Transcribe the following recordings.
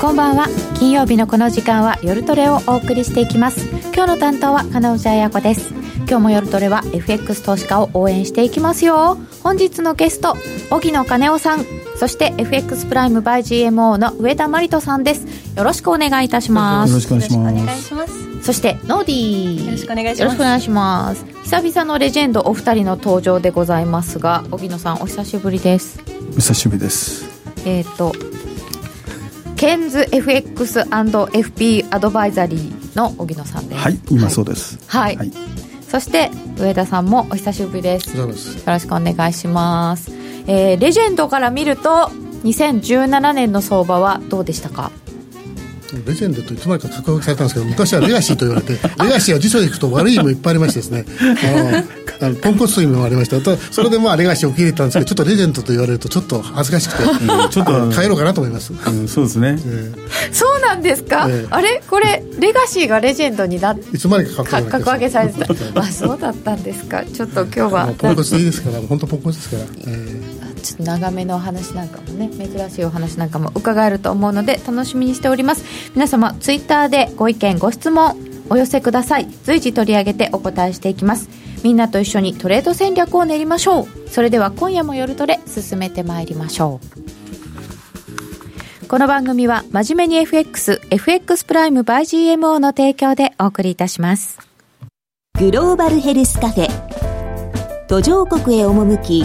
こんばんは。金曜日のこの時間は夜トレをお送りしていきます。今日の担当は金内彩子です。今日も夜トレは FX 投資家を応援していきますよ。本日のゲスト荻野金夫さん。そして FX プライム by GMO の上田真理人さんです。よろしくお願いいたします。よろしくお願いします。そしてノーディー。よろしくお願いします。よろしくお願いします。久々のレジェンドお二人の登場でございますが荻野さんお久しぶりです。お久しぶりです。えっ、ー、とケンズ FX&FP アドバイザリーの荻野さんです。はい今そうです。はい、はい、そして上田さんもお久しぶりです。よろしくお願いします。えー、レジェンドから見ると2017年の相場はどうでしたか？レジェンドといつまでか格上げされたんですけど昔はレガシーと言われて レガシーは辞書でいくと悪い意味もいっぱいありましてですね。あのあのポンコツという意味もありました。たそれでまあレガシーを受け入れたんですけどちょっとレジェンドと言われるとちょっと恥ずかしくて、うん、ちょっと帰ろうかなと思います、うん、そうですね、えー、そうなんですか、えー、あれ？これレガシーがレジェンドになっていつまでか格上げされてた。あそうだったんですか。ちょっと今日は。ポンコツでいいですから本当ポンコツですから、えーちょっと長めのお話なんかもね珍しいお話なんかも伺えると思うので楽しみにしております。皆様ツイッターでご意見ご質問お寄せください。随時取り上げてお答えしていきます。みんなと一緒にトレード戦略を練りましょう。それでは今夜も夜トレ進めてまいりましょう。この番組は真面目に FX、FX プライム by GMO の提供でお送りいたします。グローバルヘルスカフェ。途上国へ赴き、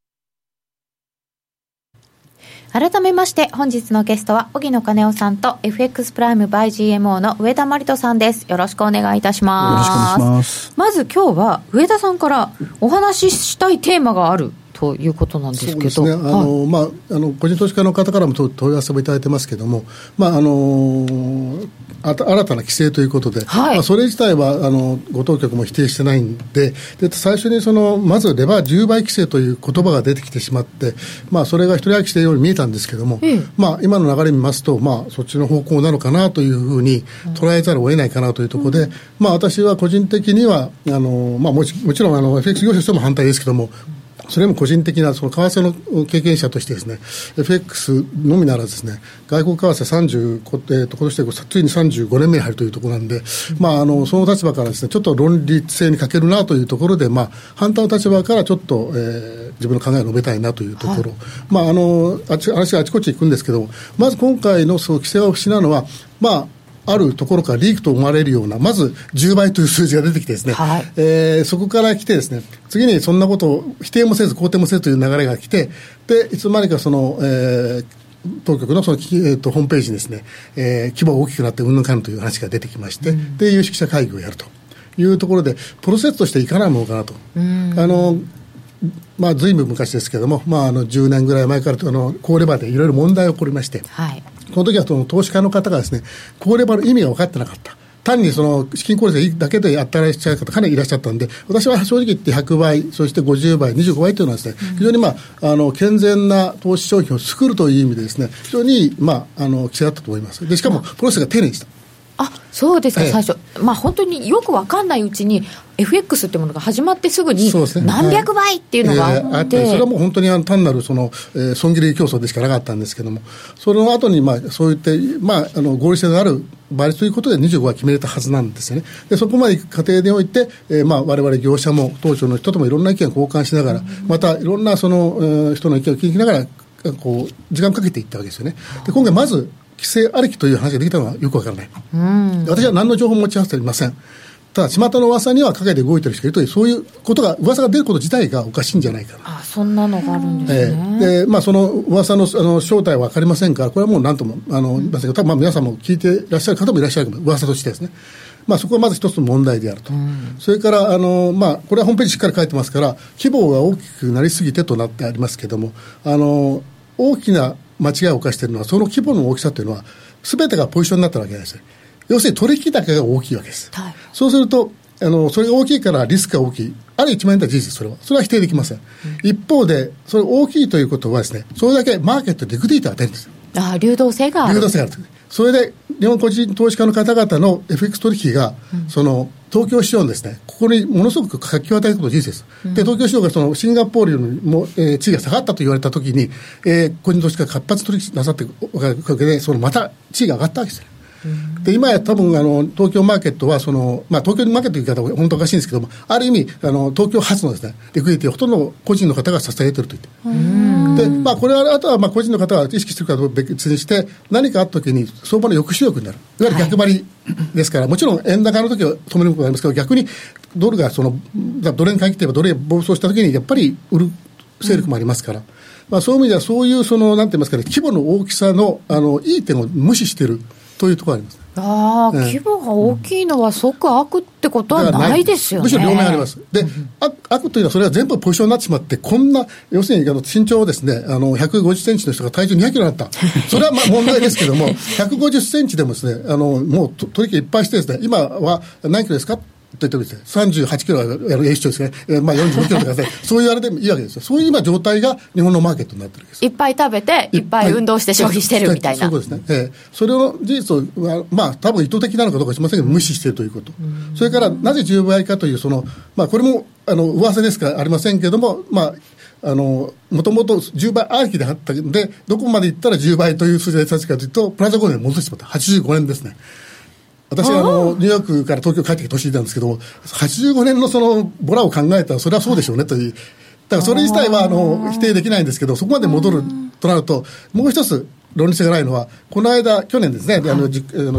改めまして本日のゲストは荻野金夫さんと FX プライム by GMO の上田真理人さんです。よろしくお願いいたします。よろしくお願いします。まず今日は上田さんからお話ししたいテーマがあるということなんですけど、ね、あの、はい、まあ、あの個人投資家の方からも問い合わせもいただいてますけれども、まああの新たな規制ということで、はい、まあ、それ自体はあのご当局も否定してないんで、で最初にそのまずレバー10倍規制という言葉が出てきてしまって、まあ、それが一人歩きしているように見えたんですけれども、うん、まあ、今の流れ見ますと、まあ、そっちの方向なのかなというふうに捉えざるを得ないかなというところで、うん、まあ、私は個人的には、あのまあ、もちもちろんあの FX 業者としても反対ですけれども、それも個人的なその為替の経験者としてですね、FX のみならずですね、外国為替30、えー、と今年でついに35年目に入るというところなんで、まあ、あのその立場からですね、ちょっと論理性に欠けるなというところで、まあ、反対の立場からちょっと、えー、自分の考えを述べたいなというところ、はい、まあ、あのあち話があちこち行くんですけど、まず今回のその規制を失うのは、まあ、あるところからリークと思われるような、まず10倍という数字が出てきてですね、はい、えー、そこから来てですね、次にそんなことを否定もせず肯定もせずという流れが来て、で、いつまでかその、えー、当局のその、えーと、ホームページにですね、えー、規模が大きくなってうんぬんかんという話が出てきまして、うん、で、有識者会議をやるというところで、プロセスとしていかないものかなと。あのまあ、ずいぶん昔ですけれども、まあ、あの10年ぐらい前からあの高レバーでいろいろ問題が起こりまして、はい、この時はその投資家の方がですね、高レバーの意味が分かってなかった。単にその資金効率だけでやったらっしゃる方、かなりいらっしゃったんで、私は正直言って100倍、そして50倍、25倍というのはですね、非常に、まあ、あの健全な投資商品を作るという意味でですね、非常に、まあ、あの規制だったと思います。でしかも、プロセスが丁寧でした。あそうですか、最初、まあ、本当によく分かんないうちに、FX っていうものが始まってすぐに、何百倍っていうのがあって、それはもう本当に単なるその、えー、損切り競争でしかなかったんですけれども、その後にまあそういって、まあ、あの合理性のある倍率ということで25は決めれたはずなんですよね。でそこまで過程において、えー、まあ我々業者も当庁の人ともいろんな意見を交換しながら、またいろんなその、えー、人の意見を聞きながら、こう時間かけていったわけですよね。で今回まず規制ありきという話ができたのはよくわからない、うん、私は何の情報も持ち合わせていません。ただ、巷の噂には陰で動いてる人がいるという、そういうことが、噂が出ること自体がおかしいんじゃないかな。あそんなのがあるんですね。えー、で、まあ、その噂のあの正体は分かりませんから、これはもうなんとも、あの、言いませんけど、多分まあ皆さんも聞いていらっしゃる方もいらっしゃる噂としてですね。まあ、そこはまず一つの問題であると、うん、それからあの、まあ、これはホームページしっかり書いてますから、規模が大きくなりすぎてとなってありますけれども、あの大きな間違いを犯しているのは、その規模の大きさというのは、すべてがポジションになったわけです。要するに取引高が大きいわけです。はい、そうするとあのそれが大きいからリスクが大きい、ある一万円とは事実、それは、それは否定できません、うん、一方で、それ大きいということはです、ね、それだけマーケットでリクディートが出るんです。あ流動性がある。流動性がある。それで、日本個人投資家の方々の FX 取引が、うん、その、東京市場のですね、ここにものすごく活気を与えること事実です。うん、で、東京市場がそのシンガポールよりも、えー、地位が下がったと言われたときに、えー、個人投資家が活発取引なさっていくおかげで、そのまた地位が上がったわけです。で今や多分あの東京マーケットはその、まあ、東京マーケットという言い方は本当おかしいんですけどもある意味あの東京発のです、ね、リクイティをほとんど個人の方が支えていると言って。で、まあ、これはあとはまあ個人の方が意識しているか別にして何かあった時に相場の抑止力になる。いわゆる逆張りですから、はい、もちろん円高の時は止めることがありますけど逆にドルがそのドルに限って言えばドルへ暴走した時にやっぱり売る勢力もありますから。うんまあ、そういう意味では、そういうその、なんて言いますかね、規模の大きさのあのいい点を無視しているというところがあります。ああ、規模が大きいのは即悪ってことはないですよね。むしろ両面あります。で、悪悪というのはそれは全部ポジションになってしまって、こんな、要するにあの身長ですね、あの、150センチの人が体重200キロになった。それはまあ問題ですけども、150センチでもですね、あの、もう取引いっぱいしてですね、今は何キロですか？と言ってもですね、38キロやる A 市長ですね、えー、まあ45キロとかね、そういうあれでもいいわけですよ。そういう今状態が日本のマーケットになってるわけです。いっぱい食べて、いっぱい運動して消費してるみたいな。そうですね。えー、それを事実を、まあ多分意図的なのかどうかしませんけど、無視しているということ。それから、なぜ10倍かという、その、まあこれも、あの、噂ですからありませんけれども、まあ、あの、もともと10倍ありきであったんで、どこまでいったら10倍という数字が立つかというと、プラザ5年戻してしまった。85年ですね。私はあのニューヨークから東京帰ってきて年なんですけど、85年のそのボラを考えたら、それはそうでしょうねという、だからそれ自体はあの否定できないんですけど、そこまで戻るとなると、もう一つ、論理性がないのは、この間、去年ですね、あのじあのあ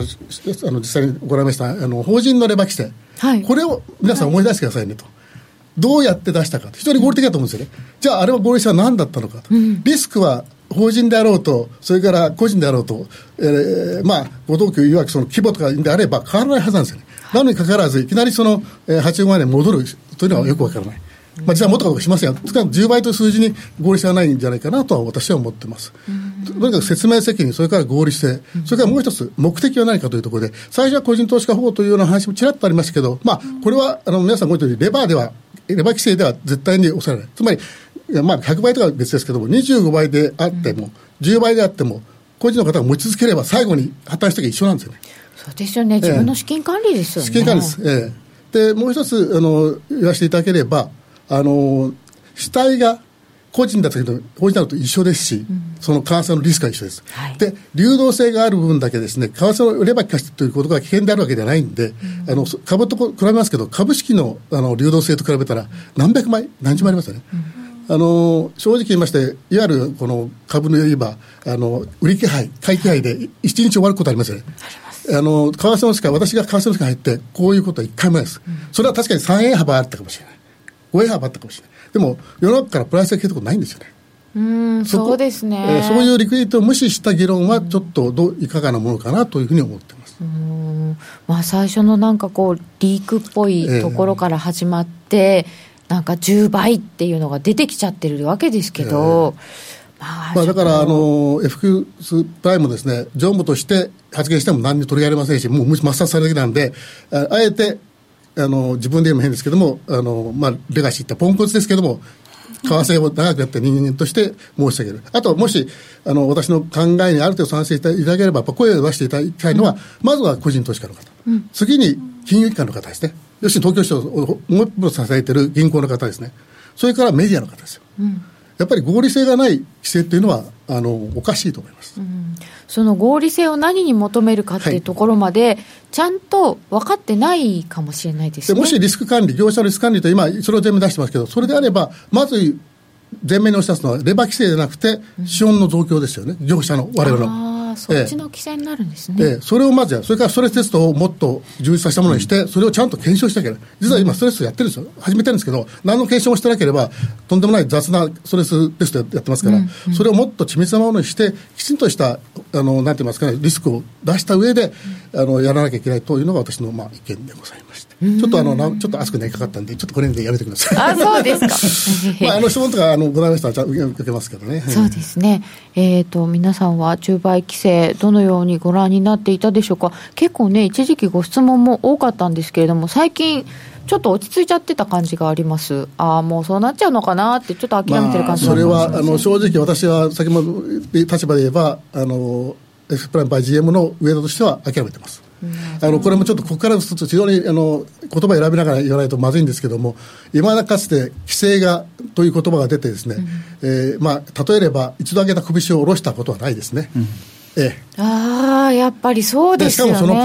の実際に行われましたあの法人のレバ規制、はい、これを皆さん思い出してくださいねと。どうやって出したか、非常に合理的だと思うんですよね。じゃあ、あれは合理性は何だったのかと。リスクは法人であろうと、それから個人であろうと、えー、まあ、ご同居いわくその規模とかであれば変わらないはずなんですよね。なのにかかわらず、いきなりその、えー、85万円に戻るというのはよくわからない。まあ、実はもっとかしませんが、少なくとも10倍という数字に合理性はないんじゃないかなとは私は思ってます。とにかく説明責任、それから合理性、それからもう一つ、目的は何かというところで、最初は個人投資家法というような話もちらっとありましたけど、まあ、これはあの皆さんご存知レバーでは、レバー規制では絶対に抑えられない。つまり、まあ、100倍とかは別ですけども、25倍であっても、10倍であっても、個人の方が持ち続ければ、最後に破綻した時一緒なんですよね。そうですよね、自分の資金管理ですよね。資金管理です。ええ。で、もう一つあの言わせていただければ、あの主体が個人だったけど、法人だと一緒ですし、うん、その為替のリスクは一緒です、はい、で、流動性がある分だけですね、為替を売れば利かしてということが危険であるわけではないんで、うん、あの株と比べますけど、株式のあの流動性と比べたら、何百倍、何十倍ありますよね。うんあの正直言いまして、いわゆるこの株の言えば、あの売り気配、買い気配で一日終わることありますよね。あの為替の世界、私が為替の世界入って、こういうことは一回もないです。うん、それは確かに3円幅あったかもしれない。5円幅あったかもしれない。でも、世の中からプライスが消えたことないんですよね。うんそうですね、えー、そういうリクイディティを無視した議論は、ちょっとどういかがなものかなというふうに思ってます。うんまあ、最初のなんかこう、リークっぽいところから始まって、えーなんか10倍っていうのが出てきちゃってるわけですけど、まあ、だからあの FX プライムですね、常務として発言しても何に取り上げませんし、もう抹殺されるだけなんで、ああえてあの自分で言うのも変ですけども、あのまあ、レガシーってポンコツですけども、為替を長くやった人間として申し上げる。あと、もし、あの、私の考えにある程度賛成いただければ、声を出していただきたいのは、うん、まずは個人投資家の方。うん、次に、金融機関の方ですね。要するに東京市をもう一歩支えている銀行の方ですね。それからメディアの方ですよ。うん。やっぱり合理性がない規制っていうのはあのおかしいと思います、うん、その合理性を何に求めるかっていうところまで、はい、ちゃんと分かってないかもしれないですね。もしリスク管理、業者のリスク管理と今、それを全面出してますけど、それであれば、まず前面に押し出すのは、レバー規制じゃなくて、資本の増強ですよね、業者の、われわれの。あそっちの規制になるんですね、ええ、それをまずやそれからストレステストをもっと充実させたものにして、それをちゃんと検証しなきゃいけない。実は今ストレスやってるんですよ。始めてるんですけど何の検証もしてなければとんでもない雑なストレステストやってますから、うんうん、それをもっと緻密なものにしてきちんとしたあのなんて言いますかねリスクを出した上で、うん、あのやらなきゃいけないというのが私の、まあ、意見でございますちょっとあのちょっと熱くなりかかったんで、ちょっとこれでやめてください。あ、そうですか。まああの質問とかあのございましたら受けますけどね。そうですね。えっ、ー、と皆さんは中売規制どのようにご覧になっていたでしょうか。結構ね一時期ご質問も多かったんですけれども、最近。ちょっと落ち着いちゃってた感じがあります、ああ、もうそうなっちゃうのかなって、ちょっと諦めてる感じ、まあ、それはあの正直、私は先ほど立場で言えば、あのエスプランバイ GM の上田としては諦めてます。あのこれもちょっとここから非常にあの言葉選びながら言わないとまずいんですけども、今だかつて規制がという言葉が出て、ですね、うん、えー、まあ、例えれば、一度上げた拳を下ろしたことはないですね。うんええ、ああ、やっぱりそうですよね。しかもその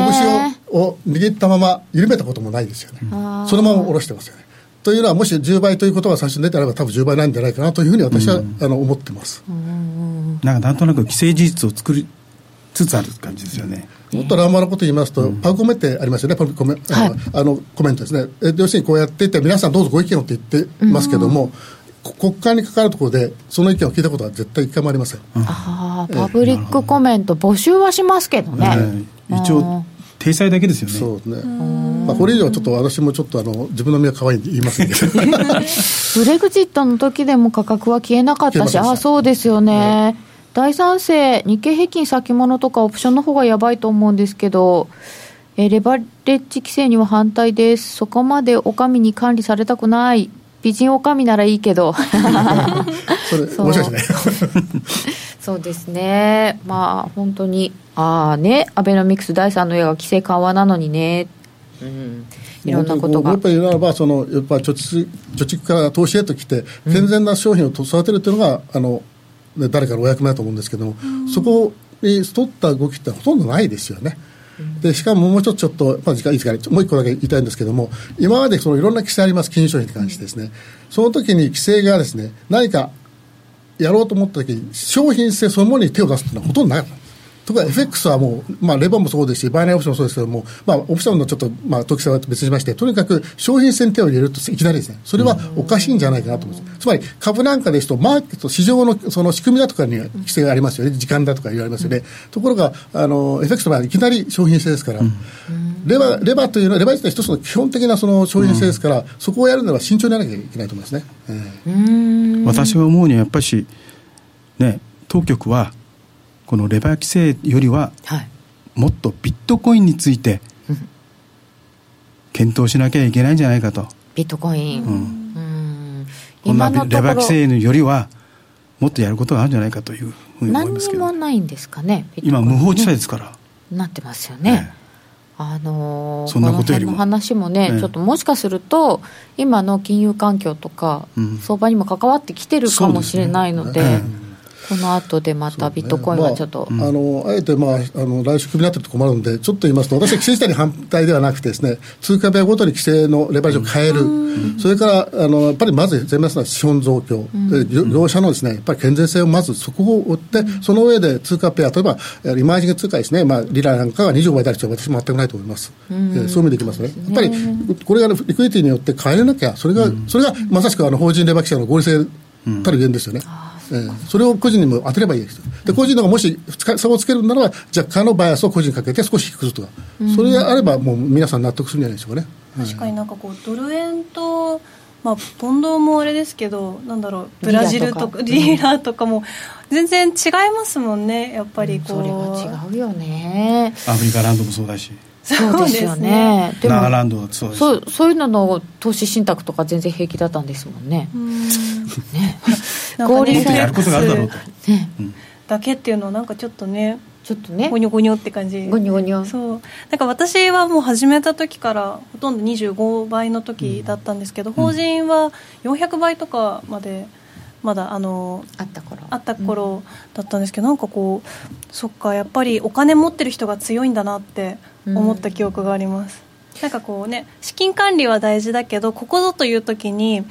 拳をを握ったまま緩めたこともないですよね。そのまま下ろしてますよね。というのは、もし10倍ということが最初に出てあれば、多分10倍なんじゃないかなというふうに私は、うん、あの思ってます。なんかなんとなく既成事実を作りつつある感じですよね。もっと乱暴なこと言いますと、うん、パウコメってありますよね、パウコメ、はい、あのコメントですね、え要するにこうやっていって、皆さんどうぞご意見をって言ってますけども、うん、国会に関わるところで、その意見を聞いたことは絶対一回もありません、うん、あパブリックコメント、募集はしますけどね。一応体裁だけですよね。そうね。まあこれ以上はちょっと私もちょっとあの自分の身は可愛いんで言いませんけど。ブレグジットの時でも価格は消えなかったし、ああそうですよね。大賛成、日経平均先物とかオプションの方がやばいと思うんですけど、えレバレッジ規制には反対です。そこまでお上に管理されたくない。美人お上ならいいけど。それ、面白いですね。そうですね。まあ、本当に、ああね、アベノミクス第3の矢が規制緩和なのにね。うん、いろんなことが。やっぱりならば、その、やっぱ貯蓄、貯蓄から投資へと来て、健全な商品を育てるというのが、あの、誰かのお役目だと思うんですけども、そこに取った動きってほとんどないですよね。でしかももうちょっとちょっと、まあ、時間いいですかね、もう一個だけ言いたいんですけども、今までそのいろんな規制あります、金融商品に関してですね、その時に規制がですね、何かやろうと思った時に、商品性そのものに手を出すというのはほとんどなかった。ところが FX はもう、まあ、レバーもそうですし、バイナリーオプションもそうですけども、まあ、オプションのちょっと、まあ、特性は別にしまして、とにかく商品線手を入れるといきなりですね、それはおかしいんじゃないかなと思います。つまり、株なんかですと、マーケット、市場のその仕組みだとかには規制がありますよね、時間だとか言われますよね。ところが、あの、FX の場合いきなり商品性ですから、レバー、レバーというのは、レバー自体一つの基本的なその商品性ですから、そこをやるなら慎重にやらなきゃいけないと思いますね。えー、私は思うには、やっぱし、ね、当局は、このレバー規制よりは、もっとビットコインについて検討しなきゃいけないんじゃないかと。ビットコイン、うん、うん。こんなレバー規制よりはもっとやることがあるんじゃないかというふうに思いますけど。何にもないんですかね今無法地帯ですから、なってますよね、ね。あのー、そんなことよりも。話もね、ね。ちょっともしかすると今の金融環境とか、うん、相場にも関わってきてるかもしれないので、ねこの後でまたビットコインはちょっと、ねまあ、あのあえて、まあ、あの来週クビになってると困るんで、ちょっと言いますと、私は規制自体に反対ではなくてです、ね、通貨ペアごとに規制のレバレッジを変える、それからあのやっぱりまず前面の資本増強、で業者のです、ね、やっぱり健全性をまずそこを追って、その上で通貨ペア、例えばイマージング通貨ですね、まあ、リラなんかが25倍である必要は私も全くないと思います、うえそういう意味でいきますね。やっぱりこれが、リクイディティによって変えれなきゃ、それが、それがまさしくあの法人レバー規制の合理性たる言ですよね。えー、それを個人にも当てればいいですで個人のがもし差をつけるならば若干のバイアスを個人にかけて少し低くするとか、それがあればもう皆さん納得するんじゃないでしょうかね。確かになんかこうドル円とまあ、ポンドもあれですけどなんだろうブラジルとかリーラーとかも全然違いますもんねやっぱりこう、うん、それは違うよね。アフリカランドもそうだしそうですよね。でもナーランドそうそうそういうのの投資信託とか全然平気だったんですもんね。ね。合理性やることがあるだろうと。ね。だけっていうのはなんかちょっとね。ちょっとね。ゴニョゴニョって感じ。ゴニョゴニョ。そう。なんか私はもう始めた時からほとんど25倍の時だったんですけど、うん、法人は400倍とかまで。まだあのあった頃。あった頃だったんですけど、うん、なんかこうそっかやっぱりお金持ってる人が強いんだなって思った記憶があります、うん、なんかこうね資金管理は大事だけどここぞという時に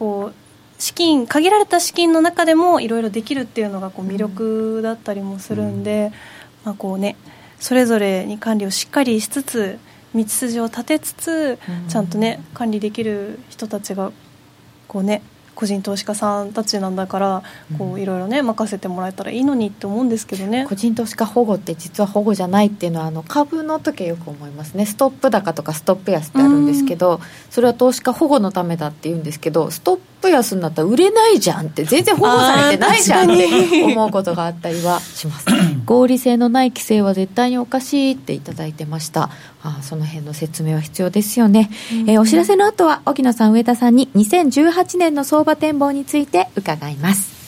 こう資金限られた資金の中でもいろいろできるっていうのがこう魅力だったりもするんで、まあこうね、それぞれに管理をしっかりしつつ道筋を立てつつ、ちゃんとね管理できる人たちがこうね個人投資家さんたちなんだからこういろいろね任せてもらえたらいいのにって思うんですけどね。個人投資家保護って実は保護じゃないっていうのはあの株の時はよく思いますね。ストップ高とかストップ安ってあるんですけどそれは投資家保護のためだって言うんですけどストップ安になったら売れないじゃんって全然保護されてないじゃんって思うことがあったりはします。合理性のない規制は絶対におかしいっていただいてました。あその辺の説明は必要ですよね、えー、お知らせの後は沖野さん上田さんに2018年の相場展望について伺います。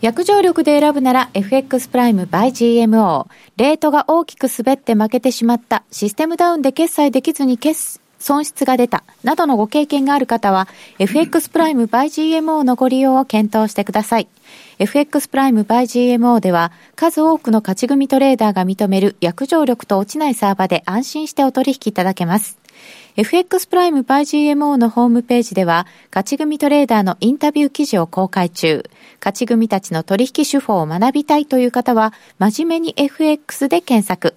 約定力で選ぶなら FX プライム by GMO レートが大きく滑って負けてしまった。システムダウンで決済できずに決損失が出たなどのご経験がある方は FX プライム by GMO のご利用を検討してください FX プライム by GMO では数多くの勝ち組トレーダーが認める約定力と落ちないサーバで安心してお取引いただけます。FX プライム by GMO のホームページでは、勝ち組トレーダーのインタビュー記事を公開中。勝ち組たちの取引手法を学びたいという方は、真面目に FX で検索。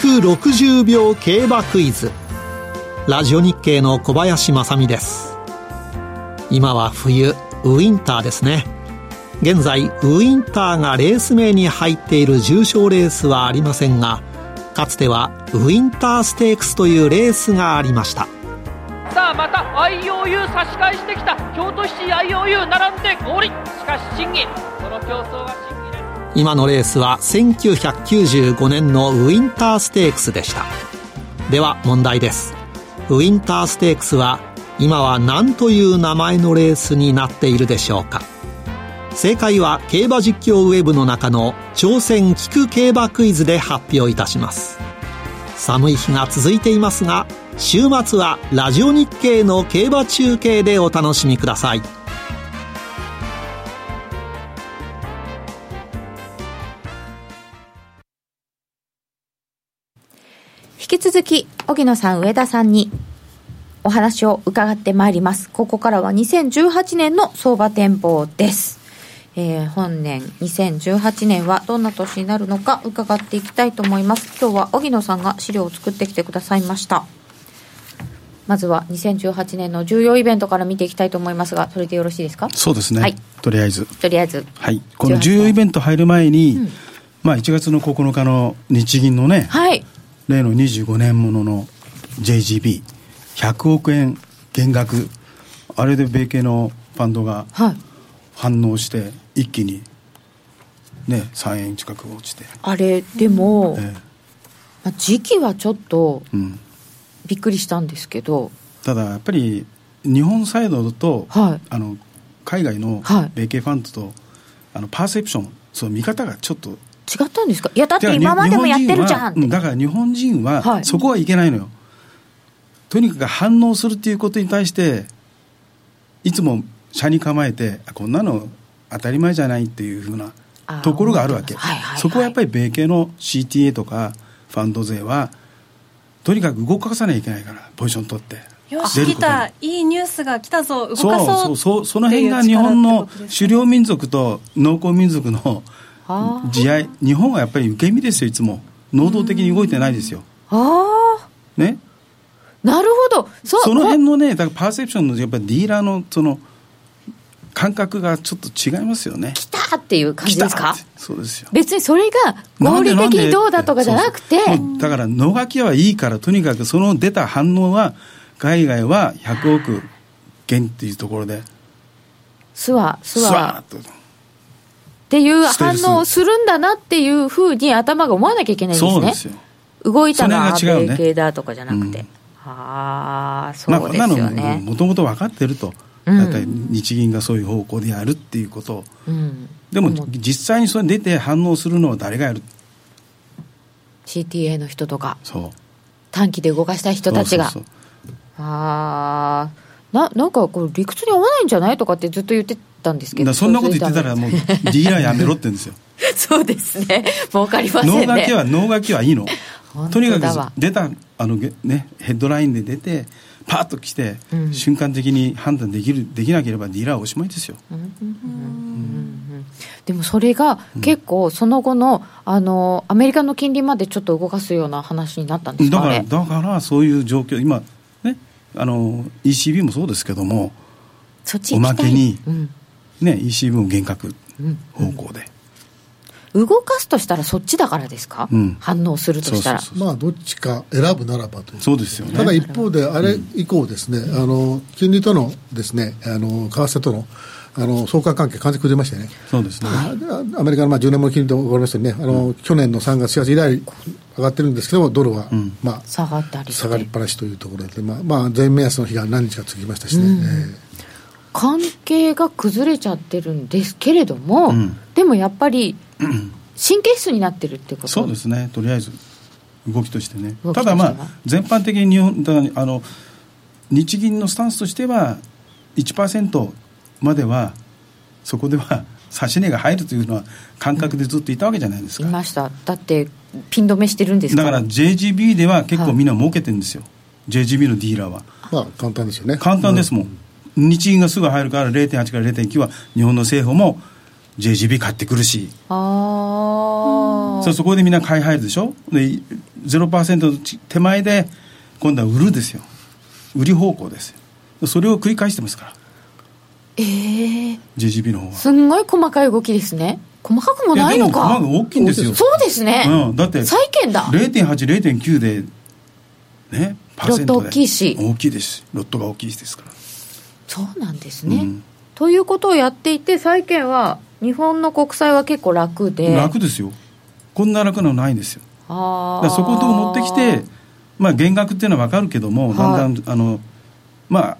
聞く60秒競馬クイズ。ラジオ日経の小林正美です。今は冬ウィンターですね。現在ウィンターがレース名に入っている重賞レースはありませんがかつてはウィンターステークスというレースがありました。さあまた IOU 差し返してきた。京都市 IOU 並んで合理しかし審議この競争は審議今のレースは1995年のウィンターステークスでした。では問題です。ウィンターステークスは今は何という名前のレースになっているでしょうか。正解は競馬実況ウェブの中の挑戦聞く競馬クイズで発表いたします。寒い日が続いていますが週末はラジオ日経の競馬中継でお楽しみください。引き続き、荻野さん、上田さんにお話を伺ってまいります。ここからは2018年の相場展望です。えー、本年2018年はどんな年になるのか伺っていきたいと思います。今日は荻野さんが資料を作ってきてくださいました。まずは2018年の重要イベントから見ていきたいと思いますが、それでよろしいですか？そうですね。はい。とりあえず。とりあえず。はい。この重要イベント入る前に、うん、まあ1月の9日の日銀のね、はい。例の25年ものの JGB100 億円減額。あれで米系のファンドが反応して一気にね3円近く落ちて。あれでも、ええ。まあ、時期はちょっとびっくりしたんですけど、ただやっぱり日本サイドと、はい、あの海外の米系ファンドと、あのパーセプションその見方がちょっと違ったんですか？いやだって今までもやってるじゃんだから日本人はそこはいけないのよ、はい、とにかく反応するっていうことに対していつも車に構えてこんなの当たり前じゃないっていうふうなところがあるわけ、はいはいはい、そこはやっぱり米系の CTA とかファンド税はとにかく動かさなきゃいけないからポジション取ってよし来たいいニュースが来たぞ動かそうそうそうその辺が日本の狩猟民族と農耕民族の地合日本はやっぱり受け身ですよいつも。能動的に動いてないですよ。ああね？なるほど。そその辺のねだからパーセプションのやっぱりディーラーのその感覚がちょっと違いますよね。来たっていう感じですか？そうですよ。別にそれが合理的にどうだとかじゃなくて。だから野書きはいいからとにかくその出た反応は海外は100億元っていうところで。スワスワっていう反応をするんだなっていうふうに頭が思わなきゃいけないんですね。そうですよ。動いたのは米系だとかじゃなくて。うん、ああ、そうですよね。もともと分かってると。だいたい日銀がそういう方向でやるっていうこと。を、うん、でも実際にそれ出て反応するのは誰がやる？CTA の人とか。そう。短期で動かしたい人たちが。そうそうああななんかこう理屈に合わないんじゃないとかってずっと言ってたんですけど。そんなこと言ってたらもうディーラーやめろって言うんですよ。そうですね。儲かりませんね。脳書きは脳書きはいいの。とにかく出たあの、ね、ヘッドラインで出てパーッと来て、うん。瞬間的に判断できるできなければディーラーはおしまいですよ、でもそれが結構その後のあのアメリカの金利までちょっと動かすような話になったんですかだからだからそういう状況今ねあの ECB もそうですけどもおまけに、うん。ね、ECB も厳格うん。方向で、動かすとしたらそっちだからですか、うん。反応するとしたら。そうそうまあどっちか選ぶならばというそうですよね。ただ一方で、あれ以降ですね、あの金利とのですね、あの為替とのあの相関関係、完全に崩れましたよね。そうですね、アメリカのまあ10年もの金利と分かりましたよね、あの去年の3月、4月以来上がってるんですけども、ドルは、ん。まあ、下がったり下がりっぱなしというところで、まあ、まあ、全目安の日が何日か続きましたしね。えー関係が崩れちゃってるんですけれども、うん。でもやっぱり 神経質になってるってこと？そうですね。とりあえず動きとしてね。ただまあ全般的に日本だあの日銀のスタンスとしては1%まではそこでは指値が入るというのは感覚でずっといたわけじゃないですか、いました。だってピン止めしてるんですから。だから JGB では結構みんな儲けてるんですよ、JGB のディーラーは。まあ、簡単ですよね。簡単ですもん、日銀がすぐ入るから0.8から0.9は日本の政府も JGB 買ってくるし。ああそうそこでみんな買い入るでしょ？で0%の手前で今度は売るですよ。売り方向ですよ。それを繰り返してますからええ JGB の方は。すんごい細かい動きですね。細かくもないのやかでもまあ大きいんですよ。そうですね、うん、だって債券だ。0.8、0.9でねパーセントで。ロット大きいし。大きいです。ロットが大きいですから。そうなんですね、うん。ということをやっていて債券は日本の国債は結構楽で。楽ですよ。こんな楽なのないんですよ。あだそこのとこ持ってきてまあ減額っていうのは分かるけども、だんだんあのまあ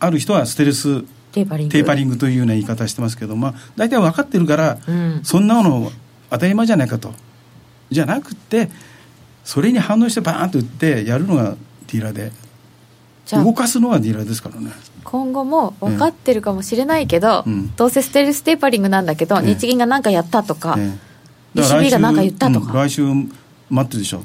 ある人はステルステーパリング。テーパリングというような言い方してますけど、まあ、大体分かってるから、うん。そんなの当たり前じゃないかと。じゃなくてそれに反応してバーンと打ってやるのがディーラーで。動かすのがディーラーですからね。今後も分かってるかもしれないけど、うん。どうせステルステーパリングなんだけど、ええ。日銀が何かやったとか、ね ECB が何か言ったとか。うん来週待ってるでしょ。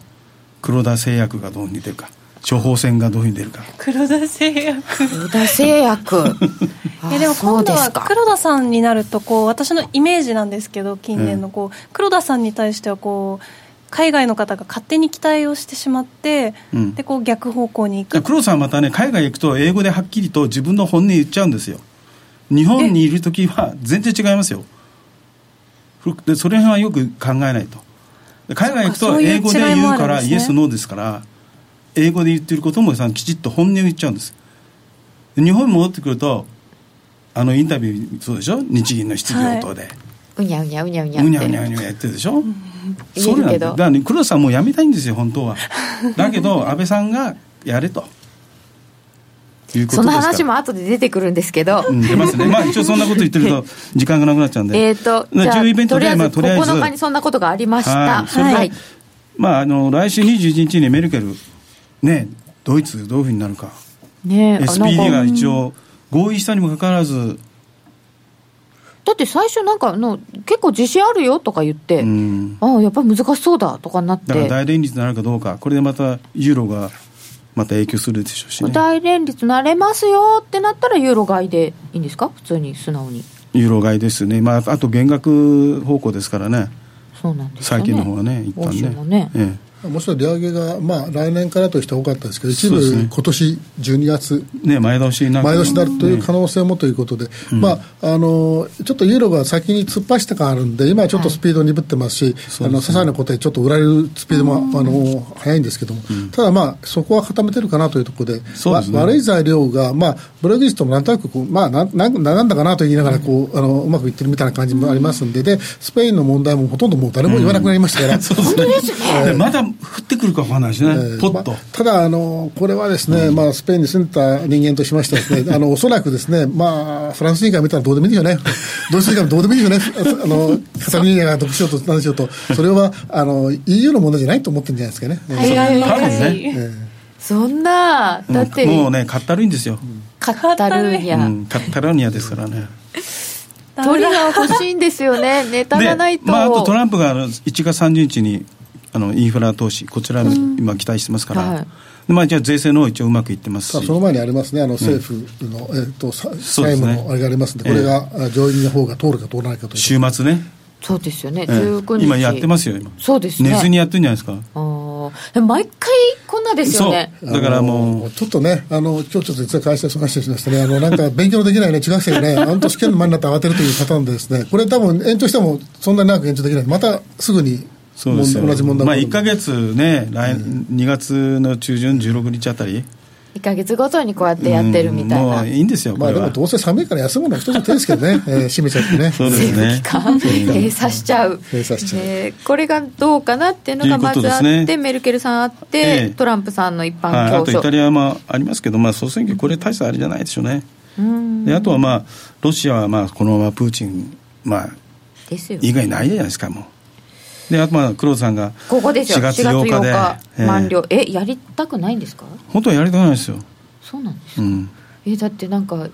黒田製薬がどうに出るか処方箋がどういうふうに出るか。黒田製薬。黒田製薬。いやでも今度は黒田さんになるとこう私のイメージなんですけど近年のこう、黒田さんに対してはこう海外の方が勝手に期待をしてしまって、うん。でこう逆方向に行く。黒田さんはまたね海外行くと英語ではっきりと自分の本音言っちゃうんですよ。日本にいる時は全然違いますよ。ふでそれ辺はよく考えないと。で海外行くと英語で言うからイエスノーですから英語で言ってることもさきちっと本音を言っちゃうんです。で日本に戻ってくるとあのインタビューそうでしょ？日銀の質疑応答で、うにゃうにゃうにゃうにゃうにゃうにゃうにゃやってるでしょ、言それなんだ。だからね黒田さんもう辞めたいんですよ本当は。だけど 安倍さんがやれと。いうことですから。その話も後で出てくるんですけど、うん、出ますね。まあ一応そんなこと言ってると 時間がなくなっちゃうんで。えっとじゃイベントでまあとりあえず。9日にそんなことがありました。はい。はい。まああの来週21日にメルケルねドイツどういうふうになるか。ね SPD がか。一応合意したにもかかわらず。だって最初なんかあの結構自信あるよとか言って、うん。ああやっぱり難しそうだとかになって。だから大連立になるかどうか。これでまたユーロがまた影響するでしょうしね。大連立なれますよってなったらユーロ買いでいいんですか？普通に素直に。ユーロ買いですね。まああと減額方向ですからね。そうなんですよね。債券の方はね一旦欧州もね。ねえもちろん利上げが、まあ、来年からという人は多かったですけど、一部、今年12月、えね前倒しになる。前倒しになるという可能性もということで、まあ、あのちょっとユーロが先に突っ走った感あるんで、今はちょっとスピード鈍ってますし、あの些細なことでちょっと売られるスピードも、あの速いんですけども、ただ、まあ、そこは固めてるかなというところで、そうですね。わ悪い材料が、まあ、ブレグジットもなんとなくこう、まあ、なんなんなんだかなと言いながらこう、あのうまくいってるみたいな感じもありますんで、でスペインの問題もほとんどもう誰も言わなくなりましたから。そうですね。でまだ降ってくるか分からないしね、えー、ポッと、まただあの、これはですね、うん、まあ、スペインに住んだ人間としましてですね、あのおそらくですね、まあ、フランス人から見たらどうでもいいでしょうね、ドイツ人からどうでもいいでしょうね、あのカタルーニャが得しようと、なんでしょうと、それはあの EU の問題じゃないと思ってるんじゃないですかね。はいはいはい、ね、えーそんな、だって、もうね、カッタルインですよ。カッタルーニャ、うん、カッタルーニャですからね。鳥が欲しいんですよね、ネタがないと。まあ、あとトランプが1月30日にあのインフラ投資、こちらに今、期待してますから、うんはい、まあ、じゃあ税制の方、一応うまくいってますし。その前にありますね、あの政府の、うん、えーと、債務のあれがありますんで、これが上院の方が通るか通らないかという週末ね。そうですよね、19日、今やってますよ、今、そうですね、寝ずにやってるんじゃないですか。あ毎回こんなですよね。だからもう、ちょっとね、あの今日ちょっと実は会社で忙しいしましてね、あのなんか勉強できないね、中学生がね、あんと試験の前になって慌てるというパターンでですね、これ多分延長してもそんなに長く延長できない、またすぐにそうです同じ問題まあ1か月ね、来、うん、2月の中旬16日あたり。1か月ごとにこうやってやってるみたいな、もういいんですよ、まあ、でもどうせ寒いから休むのは一つ手ですけどね、えー、閉めちゃってね、そうですね。閉鎖しちゃう、閉鎖しちゃう、えー、これがどうかなっていうのがまずあって、ね、メルケルさんあって、えー、トランプさんの一般競争、はい、あとイタリアもありますけど、まあ、総選挙、これ、大したあれじゃないでしょうね。であとは、まあ、ロシアはまあこのままプーチン、まあ、以外ないじゃないですか、もう。であとまあ黒田さんが4月8日で満了。ええやりたくないんですか？本当はやりたくないですよ。そうなんですか、うん、えだってなんか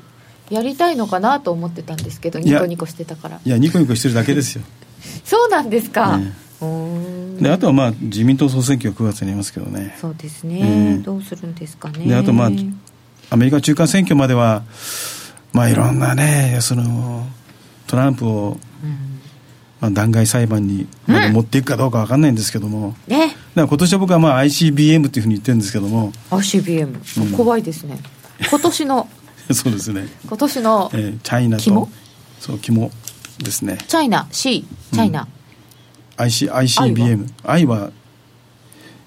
やりたいのかなと思ってたんですけどニコニコしてたから。いやニコニコしてるだけですよ。そうなんですか、ね、であとはまあ自民党総選挙は9月にありますけどね。そうですね、えー、どうするんですかね。であとまあアメリカ中間選挙まではまあいろんなねそのトランプを、うんまあ、弾劾裁判に持っていくかどうか分かんないんですけども、うん、ね、だから今年は僕はまあ ICBM というふうに言ってるんですけども。ICBM、うん、怖いですね。今年の そうですね。今年の、えー、チャイナと。肝？そう肝ですね。チャイナ。C チャイナ、うん、IC ICBM 愛は？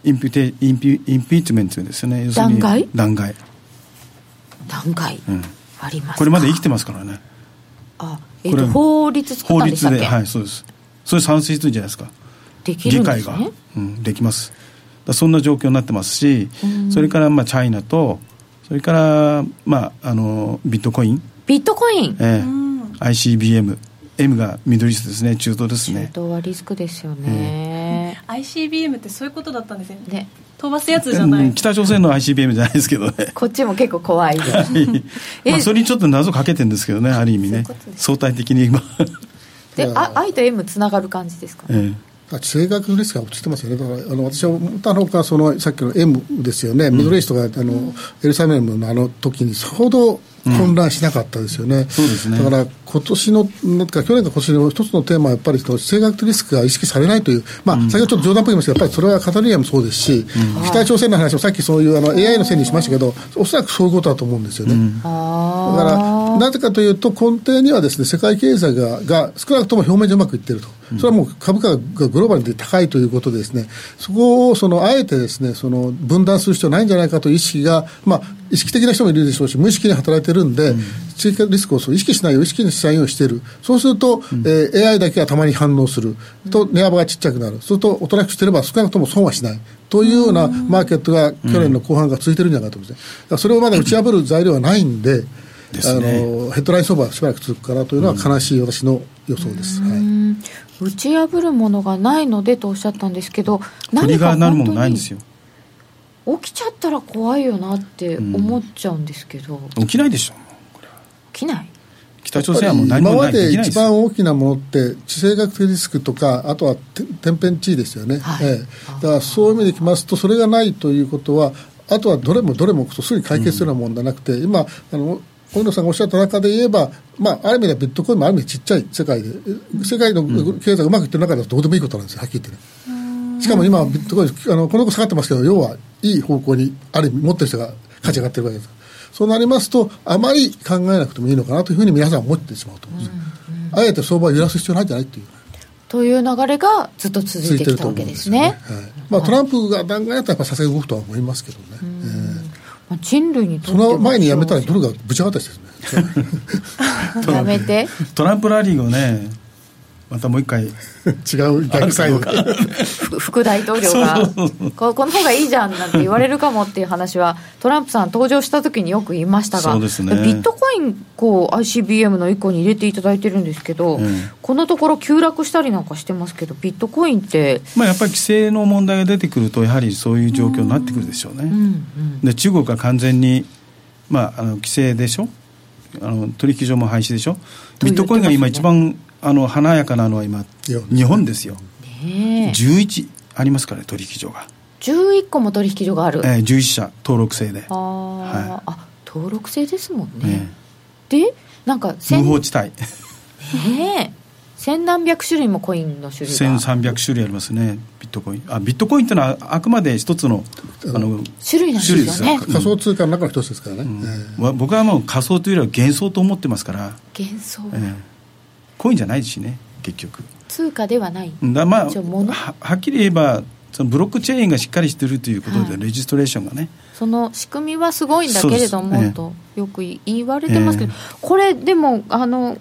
インピテインピインピーチメントですよね。弾劾？弾劾。弾劾、うん、ありますこれまで生きてますからね。あえーと、法律作ったんでしたっけ？法律ではいそうです。それ賛成するんじゃないですか。できるんですね。議会が、うん、できます。そんな状況になってますし、それからまあチャイナとそれから、まあ、あのビットコイン。ビットコイン、ええ、ICBM M がミドルイーストですね。中東ですね。中東はリスクですよね、えー、ICBM ってそういうことだったんですよね飛ばすやつじゃない、北朝鮮の ICBM じゃないですけどね。こっちも結構怖いまあ、それにちょっと謎かけてるんですけどねある意味ね。相対的に今。であ I と M つながる感じですか、ね、地政学リスクが落ちてますよね、だからあの私は思ったのがその、さっきの M ですよね、うん、ミドルイーストがあの、エルサレムのあの時にさほど混乱しなかったですよね、うん、そうですね。だから今年の、なんか去年か今年の一つのテーマはやっぱり地政学リスクが意識されないという、まあ、先ほどちょっと冗談っぽい言いましたけど、やっぱりそれはカタルニアもそうですし、うん、北朝鮮の話もさっきそういうあの AI のせいにしましたけど、おそらくそういうことだと思うんですよね。だからなぜかというと、根底にはですね世界経済がが少なくとも表面上うまくいっていると、それはもう株価がグローバルで高いということでですね、そこをそのあえてですねその分断する必要ないんじゃないかという意識が、まあ、意識的な人もいるでしょうし、無意識に働いてるんで、地域リスクを意識しないよう意識にしないようにしている、そうすると、うん、えー、AI だけがたまに反応する。と、値幅がちっちゃくなる、すると、おとなしくしてれば少なくとも損はしない。というようなマーケットが去年の後半が続いてるんじゃないかと思います、それをまだ打ち破る材料はないんで、あのヘッドライン相場はしばらく続くかなというのは悲しい私の予想です、はい、打ち破るものがないのでとおっしゃったんですけど何かなるものないんですよ。起きちゃったら怖いよなって思っちゃうんですけど、起きないでしょ。起きない？北朝鮮はもう何も今まで一番大きなものって地政学的リスクとかあとは天変地異ですよね、はい、ええ、だからそういう意味でいきますとそれがないということはあとはどれもどれもすぐに解決するようなものではなくて、うん、今あの小野さんがおっしゃった中で言えば、まあ、ある意味ではビットコインもある意味ちっちゃい世界で、世界の経済がうまくいってる中ではどうでもいいことなんですよ、はっきり言ってね。しかも今、ビットコイン、あのこの子下がってますけど、要はいい方向に、ある意味、持ってる人が価値が上がってるわけです。そうなりますと、あまり考えなくてもいいのかなというふうに皆さん思ってしまうと思うんです、うんうん、あえて相場を揺らす必要ないんじゃないという。という流れがずっと続いてきたわけですね。すねはい、まあ、トランプが弾劾やったらさすがに動くとは思いますけどね。えー、人類にその前にやめたらドルがぶち上がったりですね。やめて。トランプラリーをね、またもう一回 違う逆サイド副大統領がここの方がいいじゃんなんて言われるかもっていう話はトランプさん登場した時によく言いましたが、ね、ビットコインこう ICBM の1個に入れていただいてるんですけど、うん、このところ急落したりなんかしてますけどビットコインって、まあ、やっぱり規制の問題が出てくるとやはりそういう状況になってくるでしょうね、うんうん、で中国が完全に、まあ、あの規制でしょ？あの取引所も廃止でしょ？ビットコインが今一番あの華やかなのは今日本ですよ、ね、11ありますからね取引所が。11個も取引所がある、えー、11社登録制で。あ、はい、あ登録制ですもんね、ねでなんか無法地帯。ねえ。千何百種類もコインの種類が。1300種類ありますねビットコイン。あビットコインっていうのはあくまで一つのあの種類なんですよね。仮想通貨の中の一つですからね、うん。えー、僕はもう仮想というよりは幻想と思ってますから。幻想、えー、コインじゃないしね結局。通貨ではない。だまあははっきり言えばそのブロックチェーンがしっかりしてるということで、はい、レジストレーションがね。その仕組みはすごいんだけれども、とよく言われてますけど、えー、これでもあの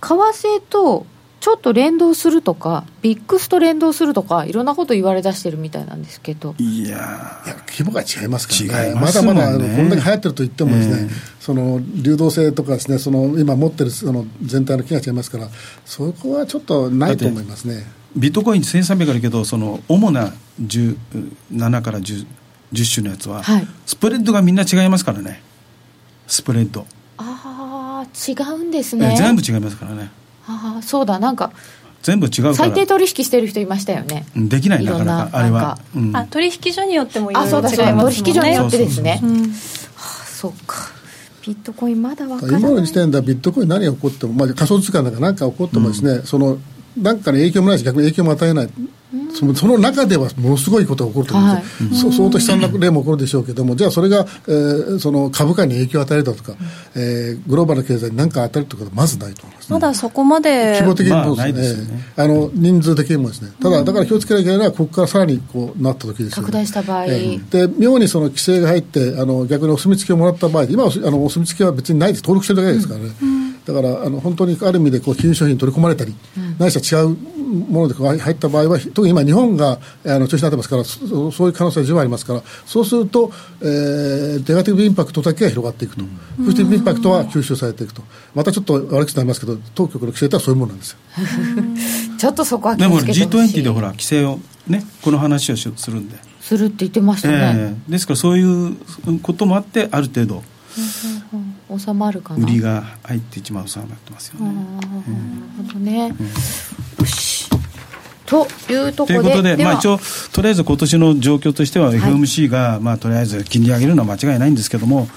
為替とちょっと連動するとか、ビックスと連動するとか、いろんなこと言われ出してるみたいなんですけど。いやいや規模が違いますからね、まだまだこんだけ流行ってると言ってもですね、えー、その流動性とかですね、その今持ってるその全体の規模が違いますから、そこはちょっとないと思いますね。ビットコイン1300あるけど、その主な17から10、10種のやつは、はい、スプレッドがみんな違いますからね、スプレッド。ああ、違うんですね。全部違いますからね。ああそうだなんか全部違うから。最低取引してる人いましたよね。できないなかなか。あれは、うん、あ取引所によってもいろいろ違いますもんね。取引所によってですね、はあ、そうか。ビットコインまだ分からない。今の時点ではビットコイン何が起こっても、まあ、仮想通貨なんか何か起こってもですね、うん、その何かの影響もないし逆に影響も与えないそのその中ではものすごいことが起こると思うんですよ、はい、そ相当悲惨な例も起こるでしょうけども、じゃあそれが、えー、その株価に影響を与えるだとか、えー、グローバル経済に何か与えるということはまずないと思います、ね、まだそこまで規模的にもですね,、まあ、あの人数的にもですね、ただ、だから気をつけなきゃいけないのは、ここからさらにこうなった時ですよ、ね、拡大した場合、えー、で妙にその規制が入ってあの、逆にお墨付きをもらった場合、今はあのお墨付きは別にないです、登録してるだけですからね。うん。だからあの本当にある意味でこう金融商品に取り込まれたり、うん、ないしは違うもので入った場合は、特に今、日本があの調子になってますからそ、そういう可能性は十分ありますから、そうすると、えー、ネガティブインパクトだけが広がっていくと、うん、ポジティブインパクトは吸収されていくと、またちょっと悪くなりますけど、当局の規制とはそういうものなんですよ。ちょっとそこは気をつけてほしい。でも G20 でほら、規制をね、この話をするんで。するって言ってましたね。えー、ですから、そういうこともあって、ある程度。収まるかな。売りが入って一番収まってますよね。なるほどね、よしというところでということで、まあ、一応、とりあえず今年の状況としては、FOMC が、まあ、とりあえず金利上げるのは間違いないんですけども、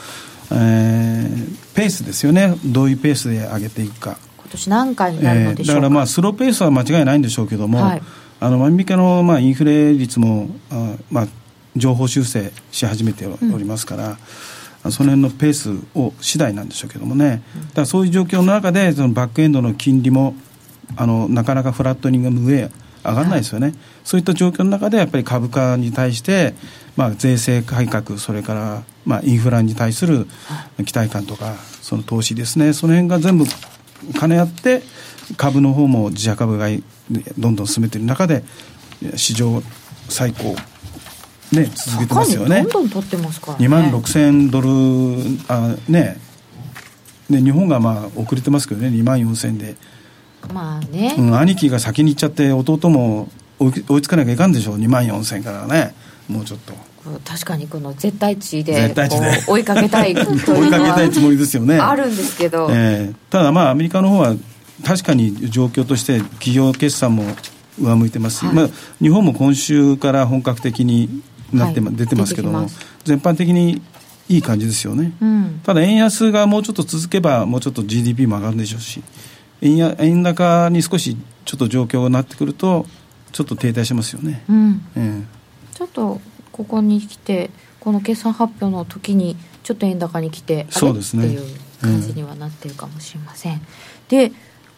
えー、ペースですよね、どういうペースで上げていくか。今年何回になるのでしょうか、えー、だからまあスローペースは間違いないんでしょうけども、はい、あのアメリカのまあインフレ率もあ、まあ、情報修正し始めておりますから。うん。その辺のペースを次第なんでしょうけどもね、だからそういう状況の中で、そのバックエンドの金利もあのなかなかフラットニング上上がらないですよね、はい、そういった状況の中で、やっぱり株価に対して、まあ、税制改革、それから、まあ、インフラに対する期待感とか、その投資ですね、その辺が全部兼ね合って、株の方も自社株買いどんどん進めている中で、史上最高ね、続けてますよね。どんどん取ってますから、ね、2万6000ドル、あね、で日本がまあ遅れてますけどね、2万4000で。まあね、うん、兄貴が先に行っちゃって、弟も追いつかなきゃいかんでしょう、2万4000からね、もうちょっと。確かにこの絶対値で追いかけたい追いかけたいつもりですよね。あるんですけど、えー、ただまあアメリカの方は確かに状況として企業決算も上向いてますし、はい、まあ、日本も今週から本格的になって、はい、出てますけども全般的にいい感じですよね、うん、ただ円安がもうちょっと続けばもうちょっと GDP も上がるでしょうし円や円高に少しちょっと状況がなってくるとちょっと停滞しますよね、うん。えー、ちょっとここに来てこの決算発表の時にちょっと円高に来てそうですね。っていう感じにはなってるかもしれません、うん、で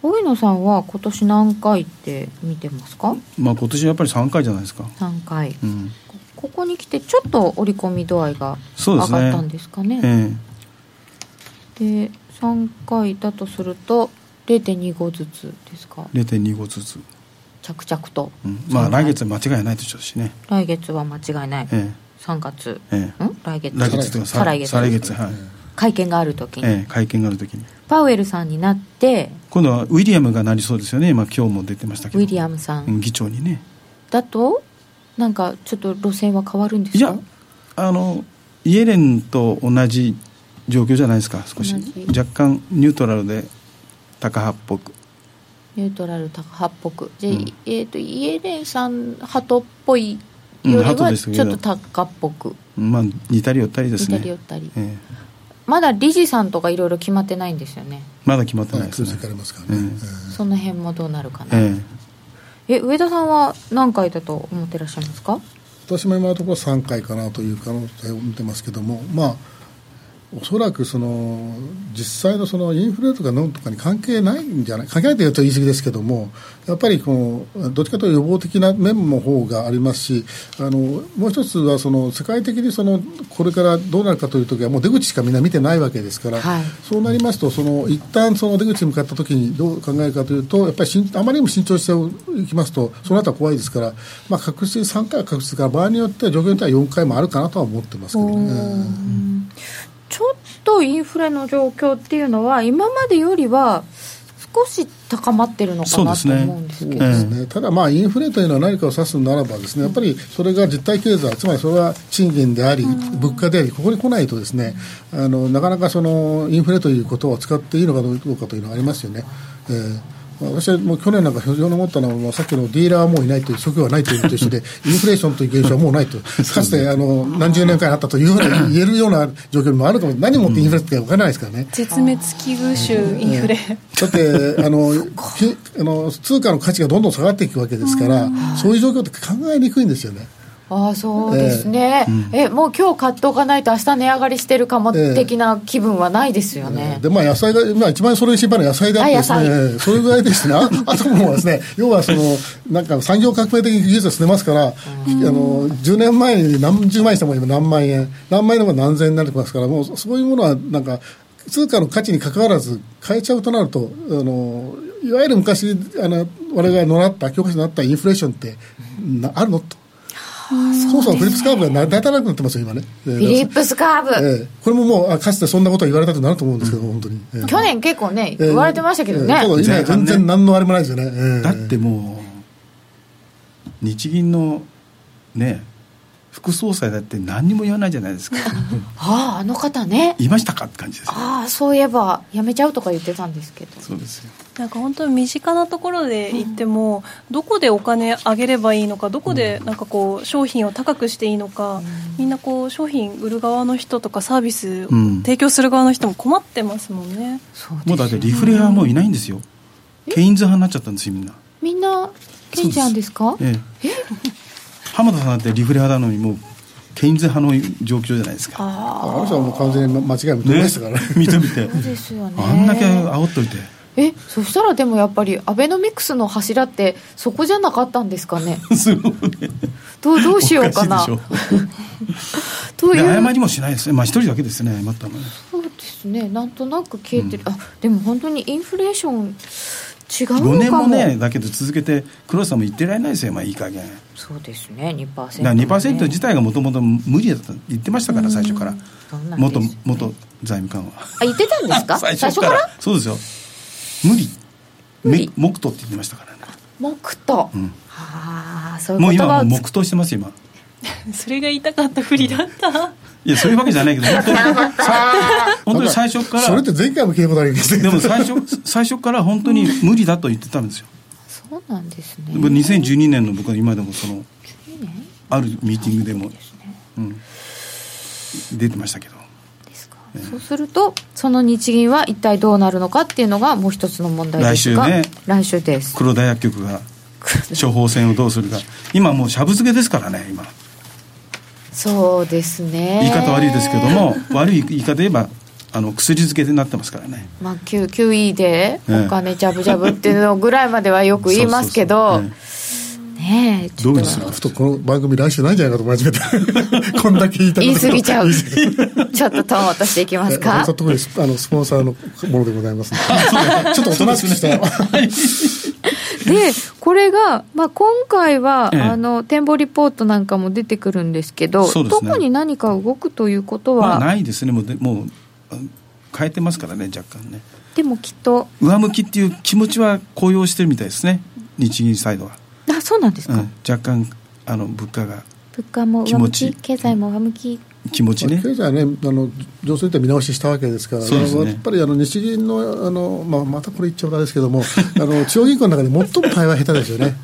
大野さんは今年何回って見てますか？まあ今年やっぱり3回じゃないですか。3回、うん、ここに来てちょっと織り込み度合いが上がったんですかね。で、ねえ。ー、3回だとすると0.25ずつですか？0.25ずつ。着々と、うん、まあ来月間違いないでしょうしね。来月は間違いない、ええ、3月、ええ、ん？来月。来月再来月。再来月はい。会見があるときに、ええ、会見があるときに。パウエルさんになって。今度はウィリアムがなりそうですよね。今今日も出てましたけど。ウィリアムさん。議長にね。だとなんかちょっと路線は変わるんですか？いやあのイエレンと同じ状況じゃないですか少し。若干ニュートラルで高派っぽくニュートラル高派っぽくじゃあ、うん、えーと、イエレンさん鳩っぽいよりはちょっと高っぽく、うん、まあ似たり寄ったりですね。似たり寄ったり、えー、まだ理事さんとかいろいろ決まってないんですよね。まだ決まってないですね、その辺もどうなるかな、えー、え上田さんは何回だと思ってらっしゃいますか？私も今のところ3回かなという可能性を見てますけどもまあおそらくその実際のそのインフレとかノンとかに関係ないんじゃない関係ないというと言い過ぎですけどもやっぱりこのどっちかというと予防的な面の方がありますしあのもう一つはその世界的にそのこれからどうなるかという時はもう出口しかみんな見てないわけですから、はい、そうなりますとその一旦その出口に向かった時にどう考えるかというとやっぱりしんあまりにも慎重していきますとその後は怖いですから、まあ、確実に3回は確実から場合によっては状況によっては4回もあるかなとは思ってますけどね。ちょっとインフレの状況っていうのは今までよりは少し高まってるのかなと思うんですけど、ね。ね、ただ、まあ、インフレというのは何かを指すならばですねやっぱりそれが実体経済つまりそれは賃金であり物価でありここに来ないとですねあのなかなかそのインフレということを使っていいのかどうかというのはありますよね。えー私はもう去年なんか非常に思ったのは、もうさっきのディーラーはもういないという、職業はないというのと一緒で、インフレーションという現象はもうないと、かつてあの何十年間あったというふうに言えるような状況もあると思う、何をもってインフレって分からないですからね。絶滅危惧種インフレ。だってあのあの、通貨の価値がどんどん下がっていくわけですから、そういう状況って考えにくいんですよね。ああそうですね、えー、えもう今日買っておかないと明日値上がりしてるかも的な気分はないですよね、えー、でまあ野菜が、まあ、一番それに心配な野菜であってですねそれぐらいですね。あ あともうですね要はそのなんか産業革命的に技術が進めますから、あの10年前に何十万円したも今何万円何万円のも何千円になってますからもうそういうものはなんか通貨の価値にかかわらず変えちゃうとなるとあのいわゆる昔あの我々が習った教科書になったインフレーションってあるのとそうそう、フィリップスカーブがだいたなくなってますよ、今ね。フィリップスカーブ。えー、これももう、かつてそんなこと言われたとなると思うんですけど、本当に。えー、去年結構ね、言われてましたけどね。えー、今全然何のあれもないですよね。だってもう、日銀のね、副総裁だって何にも言わないじゃないですか あああの方ねいましたかって感じです、ああそういえばやめちゃうとか言ってたんですけどそうですよなんか本当に身近なところで言っても、うん、どこでお金上げればいいのかどこでなんかこう商品を高くしていいのか、うん、みんなこう商品売る側の人とかサービスを提供する側の人も困ってますもんね、うん、もうだってリフレ派もういないんですよ、ケインズ派になっちゃったんですよみんな。みんなケインズ派ですか？ええ。浜田さんだってリフレ派なのにもうケインズ派の状況じゃないですか。ああの人はもう完全に間違い認めましたからね。認めて。そうですよね。あんだけ煽っといてえそしたらでもやっぱりアベノミクスの柱ってそこじゃなかったんですかね？どうどうしようかな？と いう謝りもしないですね。まあ一人だけですね謝ったのそうですね。なんとなく消えてる、うん、あでも本当にインフレーション違うのかも。5年もねだけど続けて黒田さんも言ってられないですよまあいい加減。そうですね。2%、ね、だから2%自体がもともと無理だと言ってましたから最初から。元元財務官は。あ言ってたんですか？最初から？そうですよ無理。無理。木とって言ってましたからね。木と、うん、はあそういうもう今もう木としてます今。それが言いたかったふりだった？いやそういうわけじゃないけど 本当に本当に最初からそれって前回も聞いたことありますでも最初最初から本当に無理だと言ってたんですよ。そうなんですね。2012年の僕は今でもそのあるミーティングでも、うん、出てましたけどそうするとその日銀は一体どうなるのかっていうのがもう一つの問題ですが来週ね。来週です。黒田薬局が処方箋をどうするか。今もうしゃぶ漬けですからね今。そうですね。言い方悪いですけども悪い言い方で言えばあの薬漬けになってますからね、まあ、QE でお金ジャブジャブっていうのぐらいまではよく言いますけどねねえどうする？ふとこの番組来週ないんじゃないかと真面目で。こんだけ言いた言い過ぎちゃう。ちょっとトーン落としていきますか。特にあのスポンサーのものでございます ちょっとおとなしくしたで これが、まあ、今回は、ええ、あの展望リポートなんかも出てくるんですけど、ね、特に何か動くということは、まあ、ないですね。もうもう変えてますからね若干ね。でもきっと。上向きっていう気持ちは高揚してるみたいですね。日銀サイドはあそうなんですか、うん、若干あの物価が物価も上向き経済も上向き気。持ちね、経済はね、あの上昇で見直ししたわけですから、ね、やっぱりあの日銀のあの、まあ、またこれ言っちゃうですけども、あの中央銀行の中で最も対話下手ですよね。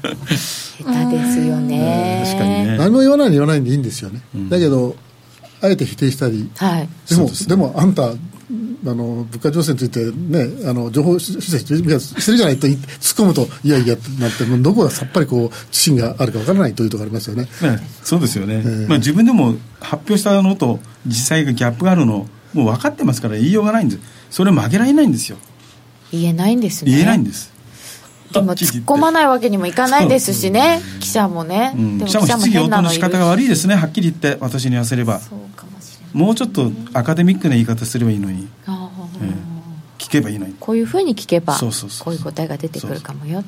下手ですよね。確かにね。何も言わないに言わないんでいいんですよね。うん、だけど、あえて否定したり、はい、でも、でもあんた、あの物価情勢について、ね、あの情報修正してるじゃないと突っ込むと、いやいやなって、どこがさっぱりこう自信があるかわからないというところありますよね。ねそうですよね、えー、まあ、自分でも発表したのと実際がギャップがあるの、もう分かってますから、言いようがないんです、それ曲げられないんですよ。言えないんですね。言えないんです。でも突っ込まないわけにもいかないですしね、記者もね、うん、記者も質疑応答の仕方が悪いですね、はっきり言って、私に言わせれば。そうかももうちょっとアカデミックな言い方すればいいのに、えー、聞けばいいのに。こういうふうに聞けばそうそうそうこういう答えが出てくるかもよ。ち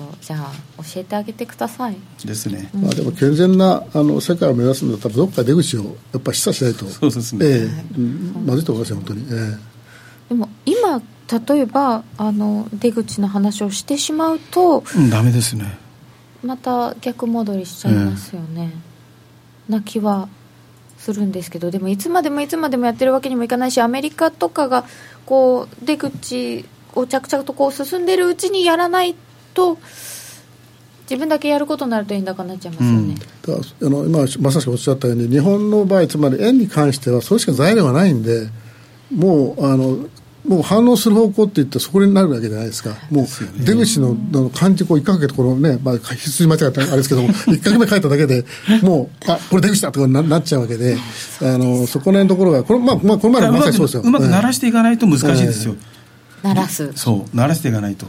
ょっとじゃあ教えてあげてください。ですね、うん、まあ、でも健全なあの世界を目指すんだったらどっか出口をやっぱ示唆しないと。そうですね、えー、うん、まずいと思いますよ本当に、えー、でも今例えばあの出口の話をしてしまうと、うん、ダメですね。また逆戻りしちゃいますよね、えー、な気はするんですけどでもいつまでもいつまでもやってるわけにもいかないしアメリカとかがこう出口を着々とこう進んでるうちにやらないと自分だけやることになると円高になっちゃいますよね、うん、あの今まさしくおっしゃったように日本の場合つまり円に関してはそれしか材料はないんでもうあのもう反応する方向って言ってそこになるわけじゃないですか、もう出口のの漢字こう1かけてこのね、まあ、必間違ったあれですけども、1かけ目書いただけで、もう、あこれ出口だとかななっちゃうわけで、あのそこら辺のところが、これ,、まあまあ、これまでまさにそうですよ。うまく鳴らしていかないと難しいですよ、鳴らす、そう、鳴らしていかないと。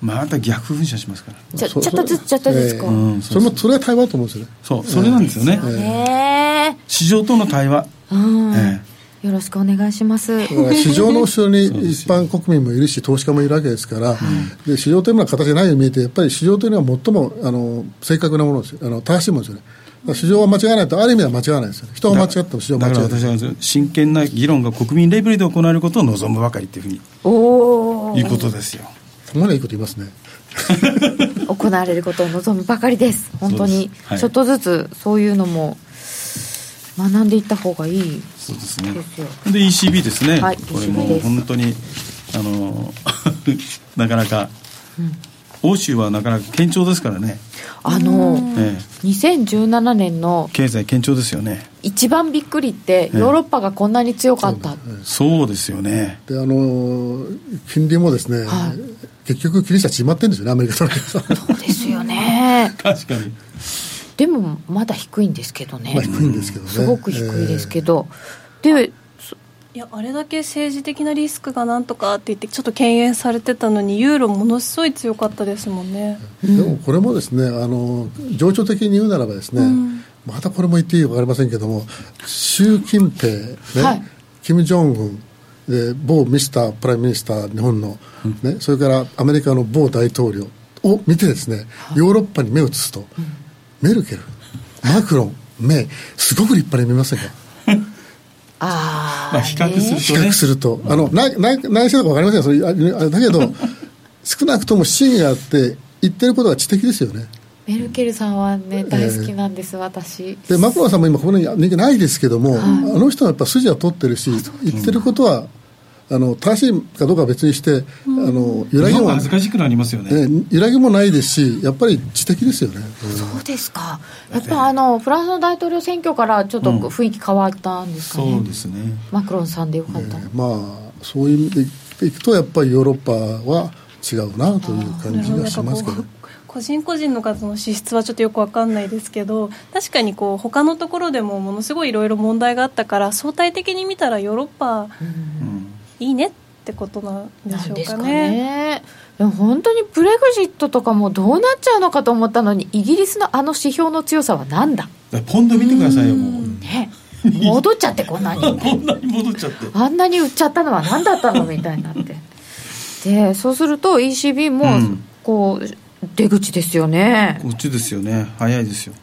また逆噴射しますから。ちょちょっとずつちょっとずつこう、えー、それもそれは対話と思うんですよね。そうそれなんですよね、えー、市場との対話、うん、えーよろしくお願いします。市場の後ろに一般国民もいるし、投資家もいるわけですから、で市場というのは形がないように見えて、やっぱり市場というのは最もあの正確なものですあの正しいものですよね。市場は間違わないと、ある意味は間違わないですよね、人が間違っても市場は間違わない。だから私は真剣な議論が国民レベルで行われることを望むばかりというふうにおいうことですよ。そこまでいいこと言いますね。行われることを望むばかりです、本当に、はい、ちょっとずつそういうのも学んでいった方がいいそうですね。で ECB ですね、はい、これも本当にあの なかなか、うん、欧州はなかなか堅調ですからね。あの、ええ、2017年の経済堅調ですよね。一番びっくりってヨーロッパがこんなに強かった、そうですよね。であの金利もですね、はい、結局気にしたら決まってるんですよねアメリカとそうですよね。確かにでもまだ低いんですけどね、まあ、低いんですけどね。すごく低いですけど、えー、でいやあれだけ政治的なリスクがなんとかって言ってちょっと敬遠されてたのにユーロものすごい強かったですもんね、でもこれもですねあの情緒的に言うならばですね、うん、またこれも言っていいか分かりませんけども習近平ね、はい、金正恩で某 Mr. Prime Minister 日本の、ね、それからアメリカの某大統領を見てですねヨーロッパに目を移すと、うんメルケル。マクロン。メイ。すごく立派に見ませんか？あ、まあ比較すると、ね、比較すると、あの内内内政とか分かりませんそれだけど 少なくとも真意があって言ってることは知的ですよね。メルケルさんはね大好きなんです、えー、私。でマクロンさんも今ここに人気ないですけども、はい、あの人はやっぱ筋は取ってるし言ってることはあの正しいかどうかは別にして、あの揺らぎも恥ずかしくなりますよね、ね、揺らぎもないですしやっぱり知的ですよね、うん、そうですか。やっぱあのフランスの大統領選挙からちょっと雰囲気変わったんですかね、うん、そうですね。マクロンさんでよかった、ね、まあそういう意味でいくとやっぱりヨーロッパは違うなという感じがしますけど。個人個人の方の資質はちょっとよく分かんないですけど確かにこう他のところでもものすごいいろいろ問題があったから相対的に見たらヨーロッパ、うんいいねっってことなんでしょうかね。ね。でも本当にブレグジットとかもどうなっちゃうのかと思ったのにイギリスのあの指標の強さは何だ？ポンド見てくださいよもう。ね。戻っちゃってこんなに。こんなに戻っちゃって。あんなに売っちゃったのは何だったのみたいになって。でそうすると ECB もこう、出口ですよね。こっちですよね。早いですよ。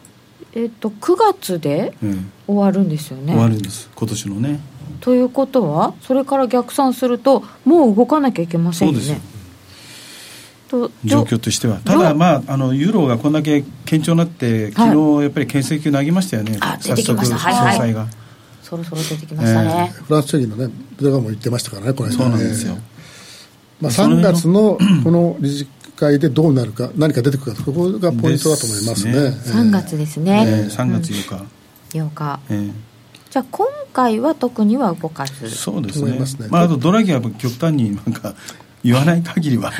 えっ、と9月で終わるんですよね、終わるんです。今年のねということはそれから逆算するともう動かなきゃいけませんよね。そうです状況としては。ただまああのユーロがこんだけ堅調になって昨日やっぱり牽制球投げましたよね、はい、出てきました。はいはい。が。そろそろ出てきましたね、えー、フランス主義のねブレガも言ってましたからねこれ、ね、そうなんですよ、まあ、3月のこの理事会でどうなるか何か出てくるかここがポイントだと思いますね。ね、えー、3月ですね、えー、3月8日、8日、えーじゃあ今回は特には動かず。そうですね、ね。まあ、あとドラギは極端になんか言わない限りは、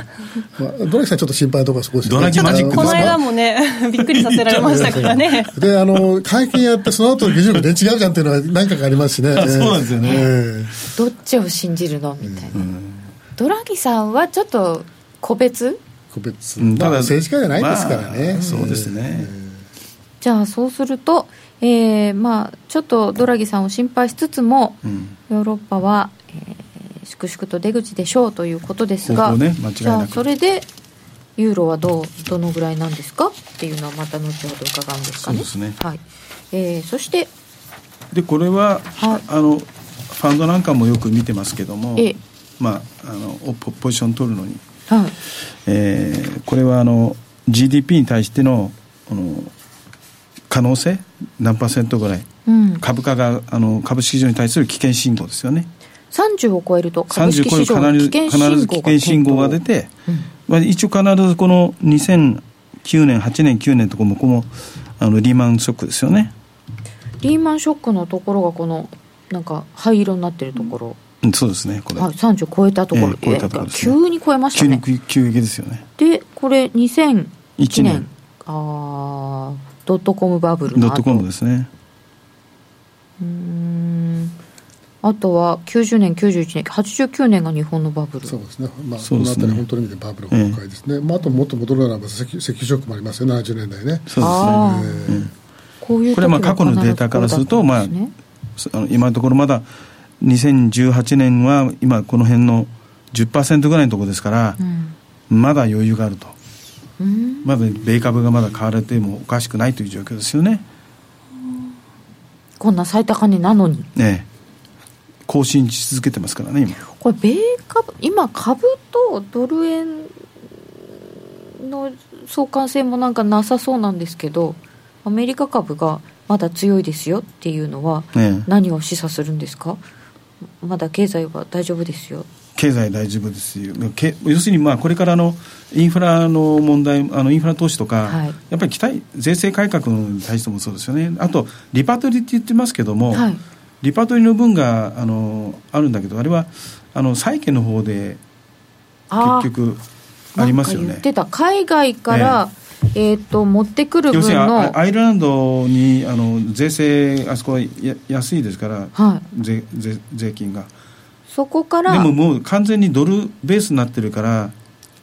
まあ、ドラギさんちょっと心配なところそこですよね。ドラギマジックこの間もねびっくりさせられましたからね。であの会見やってその後の議事録で違うじゃんっていうのは何回かありますしね。そうなんですよね、えー、どっちを信じるの？みたいな、うん、ドラギさんはちょっと個別？個別、うん、ただ政治家じゃないですからね、まあ、そうですね、えー、じゃあそうするとえーまあ、ちょっとドラギさんを心配しつつも、うん、ヨーロッパは、えー、粛々と出口でしょうということですが、ね、じゃあそれでユーロはどうどのぐらいなんですか？っていうのはまた後ほど伺うんですかね。そうですね。はい。えー、そしてでこれは、はい、あのファンドなんかもよく見てますけども、えまあ、あのポポジション取るのに、はい。えー、これはあの GDP に対してのあの可能性？何パーセントぐらい、うん、株価があの株式市場に対する危険信号ですよね。30を超えると株式市場に必ず危険信号が出て、うん。まあ、一応必ずこの2009年8年9年とこもこのあのリーマンショックですよね。リーマンショックのところがこのなんか灰色になってるところ、うん、そうですねこれ、はい、30超えたところ、えー、超えたところ、ね、急に超えましたね。急に急激ですよね。でこれ2001年。ああドットコムバブルのドットコムですね。うん。あとは90年、91年、89年が日本のバブル。そうですね、まあ、この辺り、本当に見てバブル崩壊ですね、ええ、まあ、あともっと戻るならば石、石油ショックもありますよ、70年代ね。そうですね、こういうこれはまあ過去のデータからすると、まあ、あの今のところまだ2018年は今、この辺の10%ぐらいのところですから、うん、まだ余裕があると。まだ米株がまだ買われてもおかしくないという状況ですよね。こんな最高値なのに。ね更新し続けてますからね、今。これ、米株、今、株とドル円の相関性もなんかなさそうなんですけど、アメリカ株がまだ強いですよっていうのは、何を示唆するんですか、まだ経済は大丈夫ですよ経済大丈夫ですよ。要するにまあこれからのインフラの問題あのインフラ投資とか、はい、やっぱり期待税制改革に対してもそうですよね。あとリパトリって言ってますけども、はい、リパトリの分があのあるんだけどあれはあの債券の方で結局ありますよね。言ってた。海外から、えーと、持ってくる分の。アイルランドにあの税制あそこはや安いですから、はい、税税税金が。そこからでももう完全にドルベースになってるから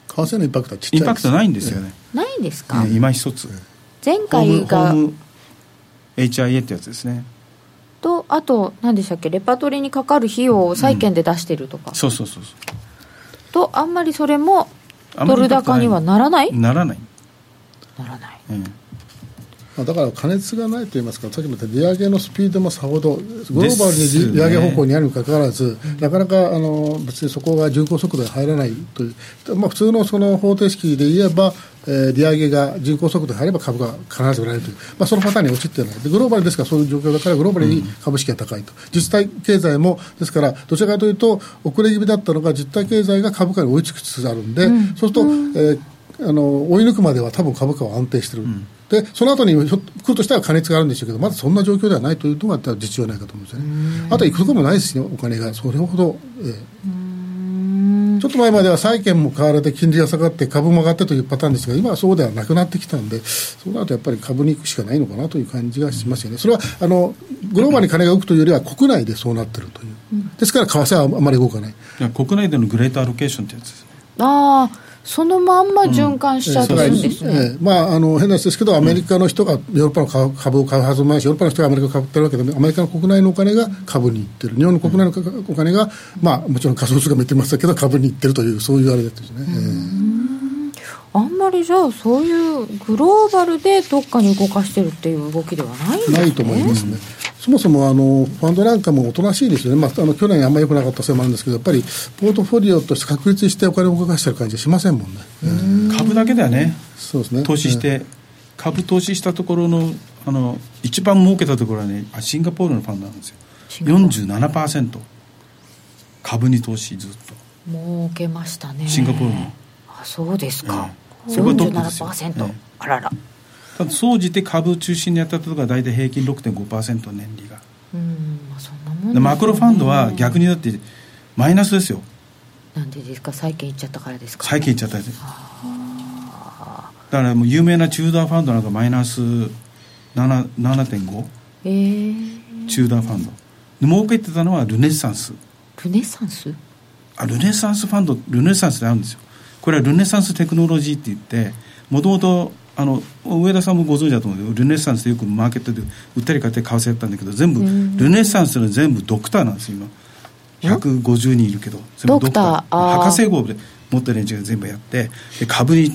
為替のインパクトはちっちゃいインパクトないんですよね、ないんですか、ね、今一つ。前回が HIA ってやつですね。とあと何でしたっけ？レパトリーにかかる費用を債券で出してるとか、うん、そうそうそうそう。とあんまりそれもドル高にはならない？ならない。ならない、うんだから加熱がないといいますか、さっきも言った利上げのスピードもさほど、グローバルに利上げ方向にあるにもかかわらず、ね、なかなかあの別にそこが巡航速度で入らないという、まあ、普通のその方程式で言えば、えー、利上げが巡航速度で入れば株が必ず売られるという、まあ、そのパターンに陥っていない。で、グローバルですからそういう状況だから、グローバルに株式が高いと、うん、実体経済も、ですから、どちらかというと、遅れ気味だったのが、実体経済が株価に追いつきつつあるんで、うん、そうすると、うん、えーあの追い抜くまでは多分株価は安定してる、うん、でその後に来るとしたら加熱があるんでしょうけどまだそんな状況ではないというのが実情ないかと思うんですよね。あと行くところもないですねお金が。それほど、えー、ちょっと前までは債券も買われて金利が下がって株も上がってというパターンですが今はそうではなくなってきたんでそうなるとやっぱり株に行くしかないのかなという感じがしますよね。それはあのグローバルに金が浮くというよりは国内でそうなってるという。うんですから為替はあまり動かない。国内でのグレートアロケーションってやつですああそのまんま循環しちゃってるんですね、うんえー、まあ、あの変な話ですけど、アメリカの人がヨーロッパの株を買うはずもないし、ヨーロッパの人がアメリカを買ってるわけで、アメリカの国内のお金が株にいってる、日本の国内のお金が、まあ、もちろん仮想通貨も言ってましたけど、株にいってるという、そういうあれですね。えー、あんまりじゃあ、そういうグローバルでどっかに動かしてるっていう動きではないんですね。ないと思いますね。そもそもあのファンドなんかもおとなしいですよね、まあ、あの去年あんまり良くなかったせいもあるんですけど、やっぱりポートフォリオとして確立してお金を動かしてる感じはしませんもんね。ん株だけだよね、そうですね投資して、株投資したところのあの一番儲けたところはね、シンガポールのファンドなんですよ、47%、株に投資ずっと。儲けましたね。シンガポールの。あそうですか。えー、そこがトップですよ、ね、あらら。ただ総じて株中心にやったところが大体平均6.5%年利が。うんまあそんなもん、ね、マクロファンドは逆にだってマイナスですよ。なんでですか？債券いっちゃったからですか、ね、債券いっちゃったです。だからもう有名なチューダーファンドなんかマイナス7.5、えー、チューダーファンド。儲けてたのはルネッサンス。ルネッサンス？あルネッサンスファンドルネッサンスであるんですよ。これはルネッサンステクノロジーって言ってもともとあの上田さんもご存知だと思うけどルネッサンスでよくマーケットで売ったり買ったり為替やったんだけど全部ルネッサンスの全部ドクターなんですよ今。150人いるけど全部ドクター。博士号で持ってる連中が全部やってで株に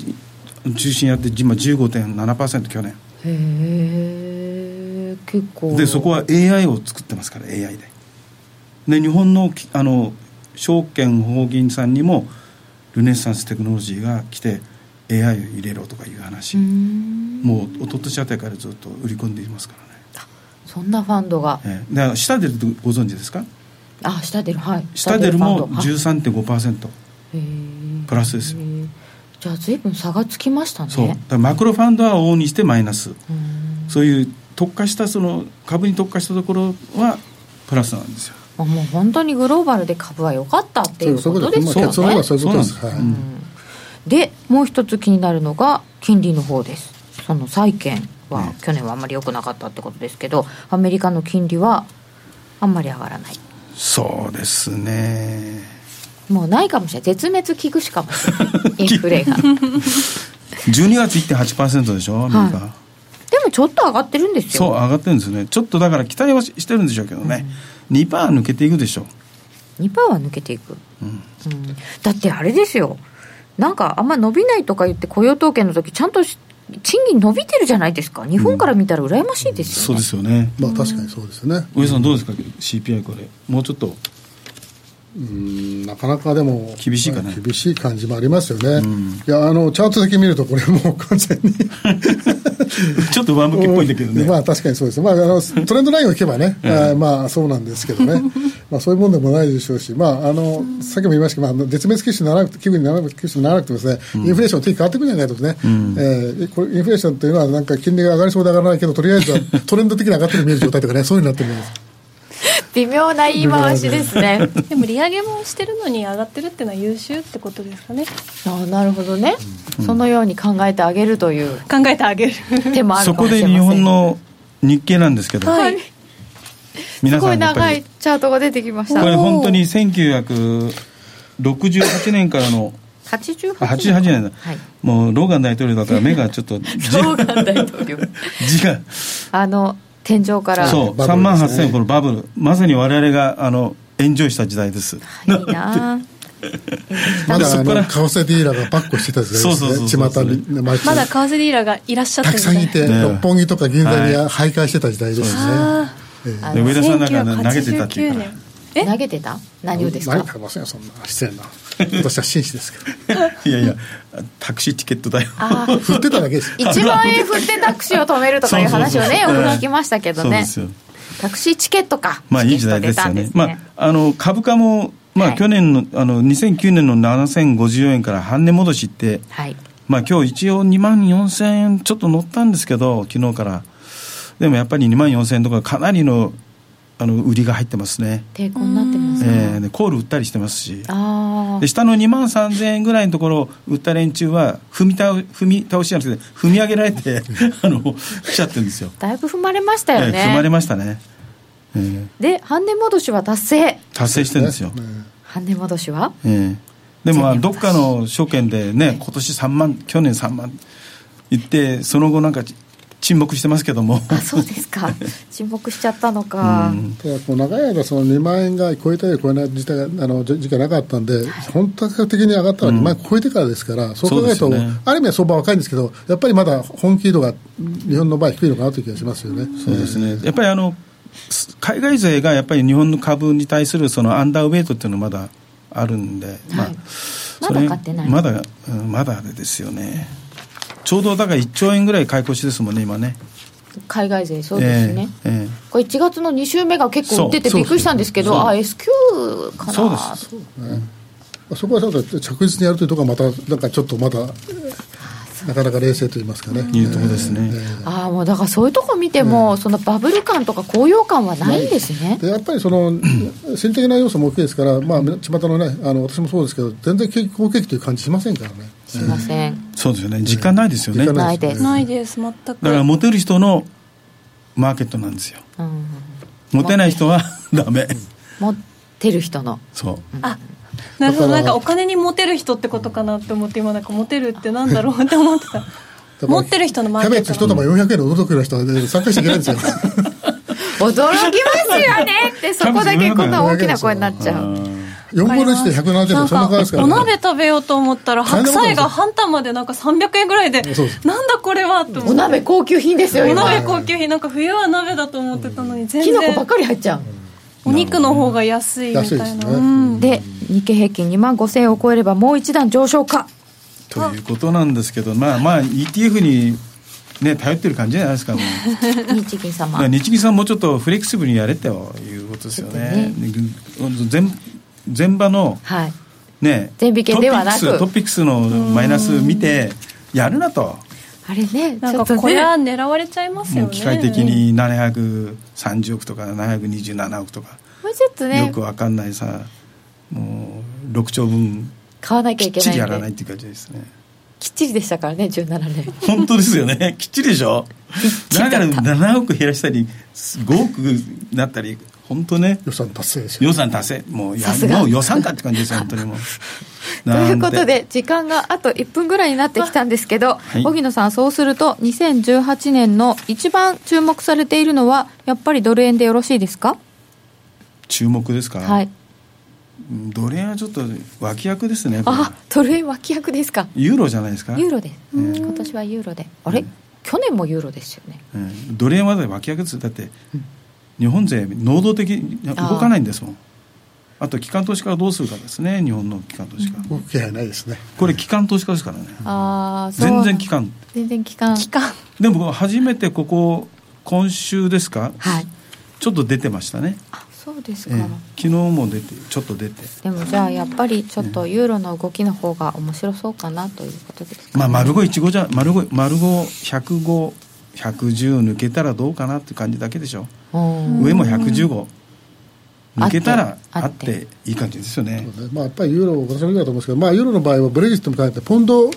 中心やって今15.7%去年。へえ結構。でそこは AI を作ってますから AI で。で日本のあの証券法銀さんにもルネッサンステクノロジーが来て AI を入れろとかいう話。もう一昨年あたりからずっと売り込んでいますからね。そんなファンドが、ええ、だから下出るとご存知ですか？あ下出るはい。下出るも13.5%プラスですよ。じゃあ随分差がつきましたね。そう。だマクロファンドは往々にしてマイナス。そういう特化したその株に特化したところはプラスなんですよ。もう本当にグローバルで株は良かったっていうことですよね。そういうこと。です、はい、うんでもう一つ気になるのが金利の方です。その債券は去年はあんまり良くなかったってことですけどアメリカの金利はあんまり上がらない。そうですね。もうないかもしれない。絶滅危惧種かもしれない。インフレが。12月1.8%でしょアメリカ、はい。でもちょっと上がってるんですよ。そう上がってるんですね。ちょっとだから期待はしてるんでしょうけどね、うん、2%抜けていくでしょ。う2%は抜けていく、うん、うん、だってあれですよなんかあんま伸びないとか言って雇用統計の時ちゃんと賃金伸びてるじゃないですか。日本から見たら羨ましいですよね、うん、そうですよね。まあ確かにそうですね。上さんどうですか？CPI これ。もうちょっとうんなかなかでも厳しいかな、厳しい感じもありますよね、うん、いやあのチャートだけ見るとこれもう完全に ちょっと上向きっぽいんだけどね。まあ確かにそうです、まあ、あのトレンドラインをいけばね、うん、まあそうなんですけどね。まあそういうもんでもないでしょうしまああのさっきも言いましたけど、まあ、絶滅危惧にならなくて危惧にならなくてならなくてですね、うん、インフレーションの定義変わってくるんじゃないかとね、うん、えー、これインフレーションというのはなんか金利が上がりそうで上がらないけどとりあえずはトレンド的に上がってる見える状態とかねそういうふうになってるんです微妙な言い回しですね。で。も利上げもしてるのに上がってるっていうのは優秀ってことですかね。あなるほどね、うん、そのように考えてあげる。という考えてあげる。手もあるそこで日本の日経なんですけど、はい、皆さんすごい長いチャートが出てきました。これ本当に1968年からの88 88年。だ、はい、もうローガン大統領だから目がちょっと ローガン大統領。字が。あの天井から。そう、3万8000このバブル。まさに我々があのエンジョイした時代です。いいな。まだあの為替ディーラーがバックしてた時代ですね。巷にまだ為替ディーラーがいらっしゃってたくさんいて、六本木とか銀座に徘徊してた時代ですね、上田さんなんか投げてたっていうから投げてた？何をですか？投げてませんよそんな失礼な私は紳士ですけど。いやいやタクシーチケットだよ。振ってただけです。1万円振ってタクシーを止めるとかいう話をねよく聞きましたけどね。タクシーチケットか。まあいい時代ですよね、ね、まああの株価もまあ、去年のあの2009年の7054円から半値戻しって、はい、まあ今日一応2万4000円ちょっと乗ったんですけど昨日から。でもやっぱり2万4000円とかかなりのあの売りが入ってますね。抵抗になってますね、えー、でコール売ったりしてますし。で下の2万3000円ぐらいのところ売った連中は踏み倒踏み倒しじゃなくて踏み上げられて あの来ちゃってるんですよ。だいぶ踏まれましたよね、えー、踏まれましたね。えー、で半値戻しは達成。達成してるんですよ、半値戻しは、えー、でもどっかの証券でね今年3万去年3万言ってその後なんか沈黙してますけども。あそうですか。沈黙しちゃったのか、うん、ただこう長い間その2万円が超えたり超えない時代あの時期がなかったんで、はい、本格的に上がったのは2万円超えてからですから、うん、そう考えると、ね、ある意味は相場は若いんですけどやっぱりまだ本気度が日本の場合低いのかなという気がしますよね。そうですね。やっぱりあの海外勢がやっぱり日本の株に対するそのアンダーウェイトっていうのはまだあるんで、はい、まあ、まだ買ってない。まだ、まだですよねちょうどだから1兆円ぐらい買い越しですもんね今ね。海外勢そうですね、えーえー、これ1月の2週目が結構出てびっくりしたんですけどあ S q かな。そうです。そう、ね、そこは着実にやるというところがまたなんかちょっとまだなかなか冷静と言いますかね。いうとこですね。ああ、もうだからそういうとこ見ても、そのバブル感とか高揚感はないんですね。でやっぱりその、心的な要素も大きいですから、まあ、巷のね、あの私もそうですけど、全然好景気という感じしませんからね。しません。そうですよね。実感ないですよね。ないです。ないです、全く。だからモテる人のマーケットなんですよ。モテない人はダメ。モテる人の。そう。あなるほどなんかお金にモテる人ってことかなって思って今なんかモテるってなんだろうって思ってた持ってる人のマーケットキャベツ一玉400円のお得な人は、ね、参加しちゃいけないんですよ 驚きますよねってそこだけこんな大きな声になっちゃう4分の1で170円そんな感じですから、ね、お鍋食べようと思ったら白菜が半玉でなんか300円ぐらいでなんだこれはって。お鍋高級品ですよお鍋高級品。なんか冬は鍋だと思ってたのに全然。きのこばっかり入っちゃう。お肉の方が安いみたいな、ね、で日経平均2万5000円を超えればもう一段上昇か。ということなんですけどまあまあ ETF にね、頼ってる感じじゃないですか、日銀様。日銀さんもうちょっとフレキシブルにやれっていうことですよね。ね。全全場の、はい、ね、全引けではなくトピックスのマイナス見て、やるなと。あれね、なんかこれは狙われちゃいますよね。機械的に730億とか727億とか。もうちょっとね。よくわかんないさ、もう6兆分。買わなきゃいけないきっちりやらないっていう感じですね。きっちりでしたからね17年本当ですよね きっちりでしょ？だから7億減らしたり5億になったり本当ね。予算達成ですよ予算達成。もうやもう予算かって感じですよ本当にもう。ということで時間があと1分ぐらいになってきたんですけど、はい、荻野さんそうすると2018年の一番注目されているのはやっぱりドル円でよろしいですか？注目ですか？はい。ドル円はちょっと脇役ですねあドル円脇役ですか。ユーロじゃないですか？ユーロで。す、えー、今年はユーロで。あれ、うん、去年もユーロですよね、えー、ドル円は脇役です。だって、うん、日本勢能動的に動かないんですもん。あと機関投資家はどうするかですね日本の機関投資家。動く気配ないですね。これ機関投資家ですからね。ああ全然機関。全然機関。機関。でも初めてここ今週ですか？はい。ちょっと出てましたね。あそうですか、えー、昨日も出てちょっと出て。でもじゃあやっぱりちょっとユーロの動きの方が面白そうかなということですか、ね、まあ丸五一五じゃ丸五丸五百五百十抜けたらどうかなって感じだけでしょ。上も百十五。抜けたらあっていい感じですよね。まあ、やっぱりユーロ、私もいいかと思うんですけど、まあ、ユーロの場合はブレジットも変えて、ポンドが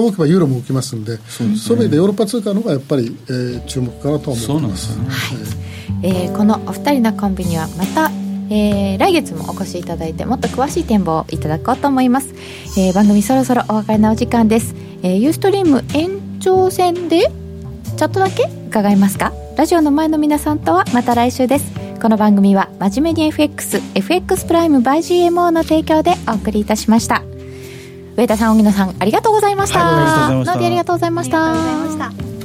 動けばユーロも動きますんで、うん、そういう意味でヨーロッパ通貨の方がやっぱり、えー、注目かなと思います。そうなんですよ。ね、はい。えー、このお二人のコンビにはまたえー、来月もお越しいただいてもっと詳しい展望をいただこうと思います、えー、番組そろそろお別れのお時間です、えー、ユーストリーム延長戦でちょっとだけ伺いますか？ラジオの前の皆さんとはまた来週です。この番組は真面目に FXFX プライム by GMO の提供でお送りいたしました。上田さん荻野さんありがとうございました、はい、ありがとうございました。ありがとうございました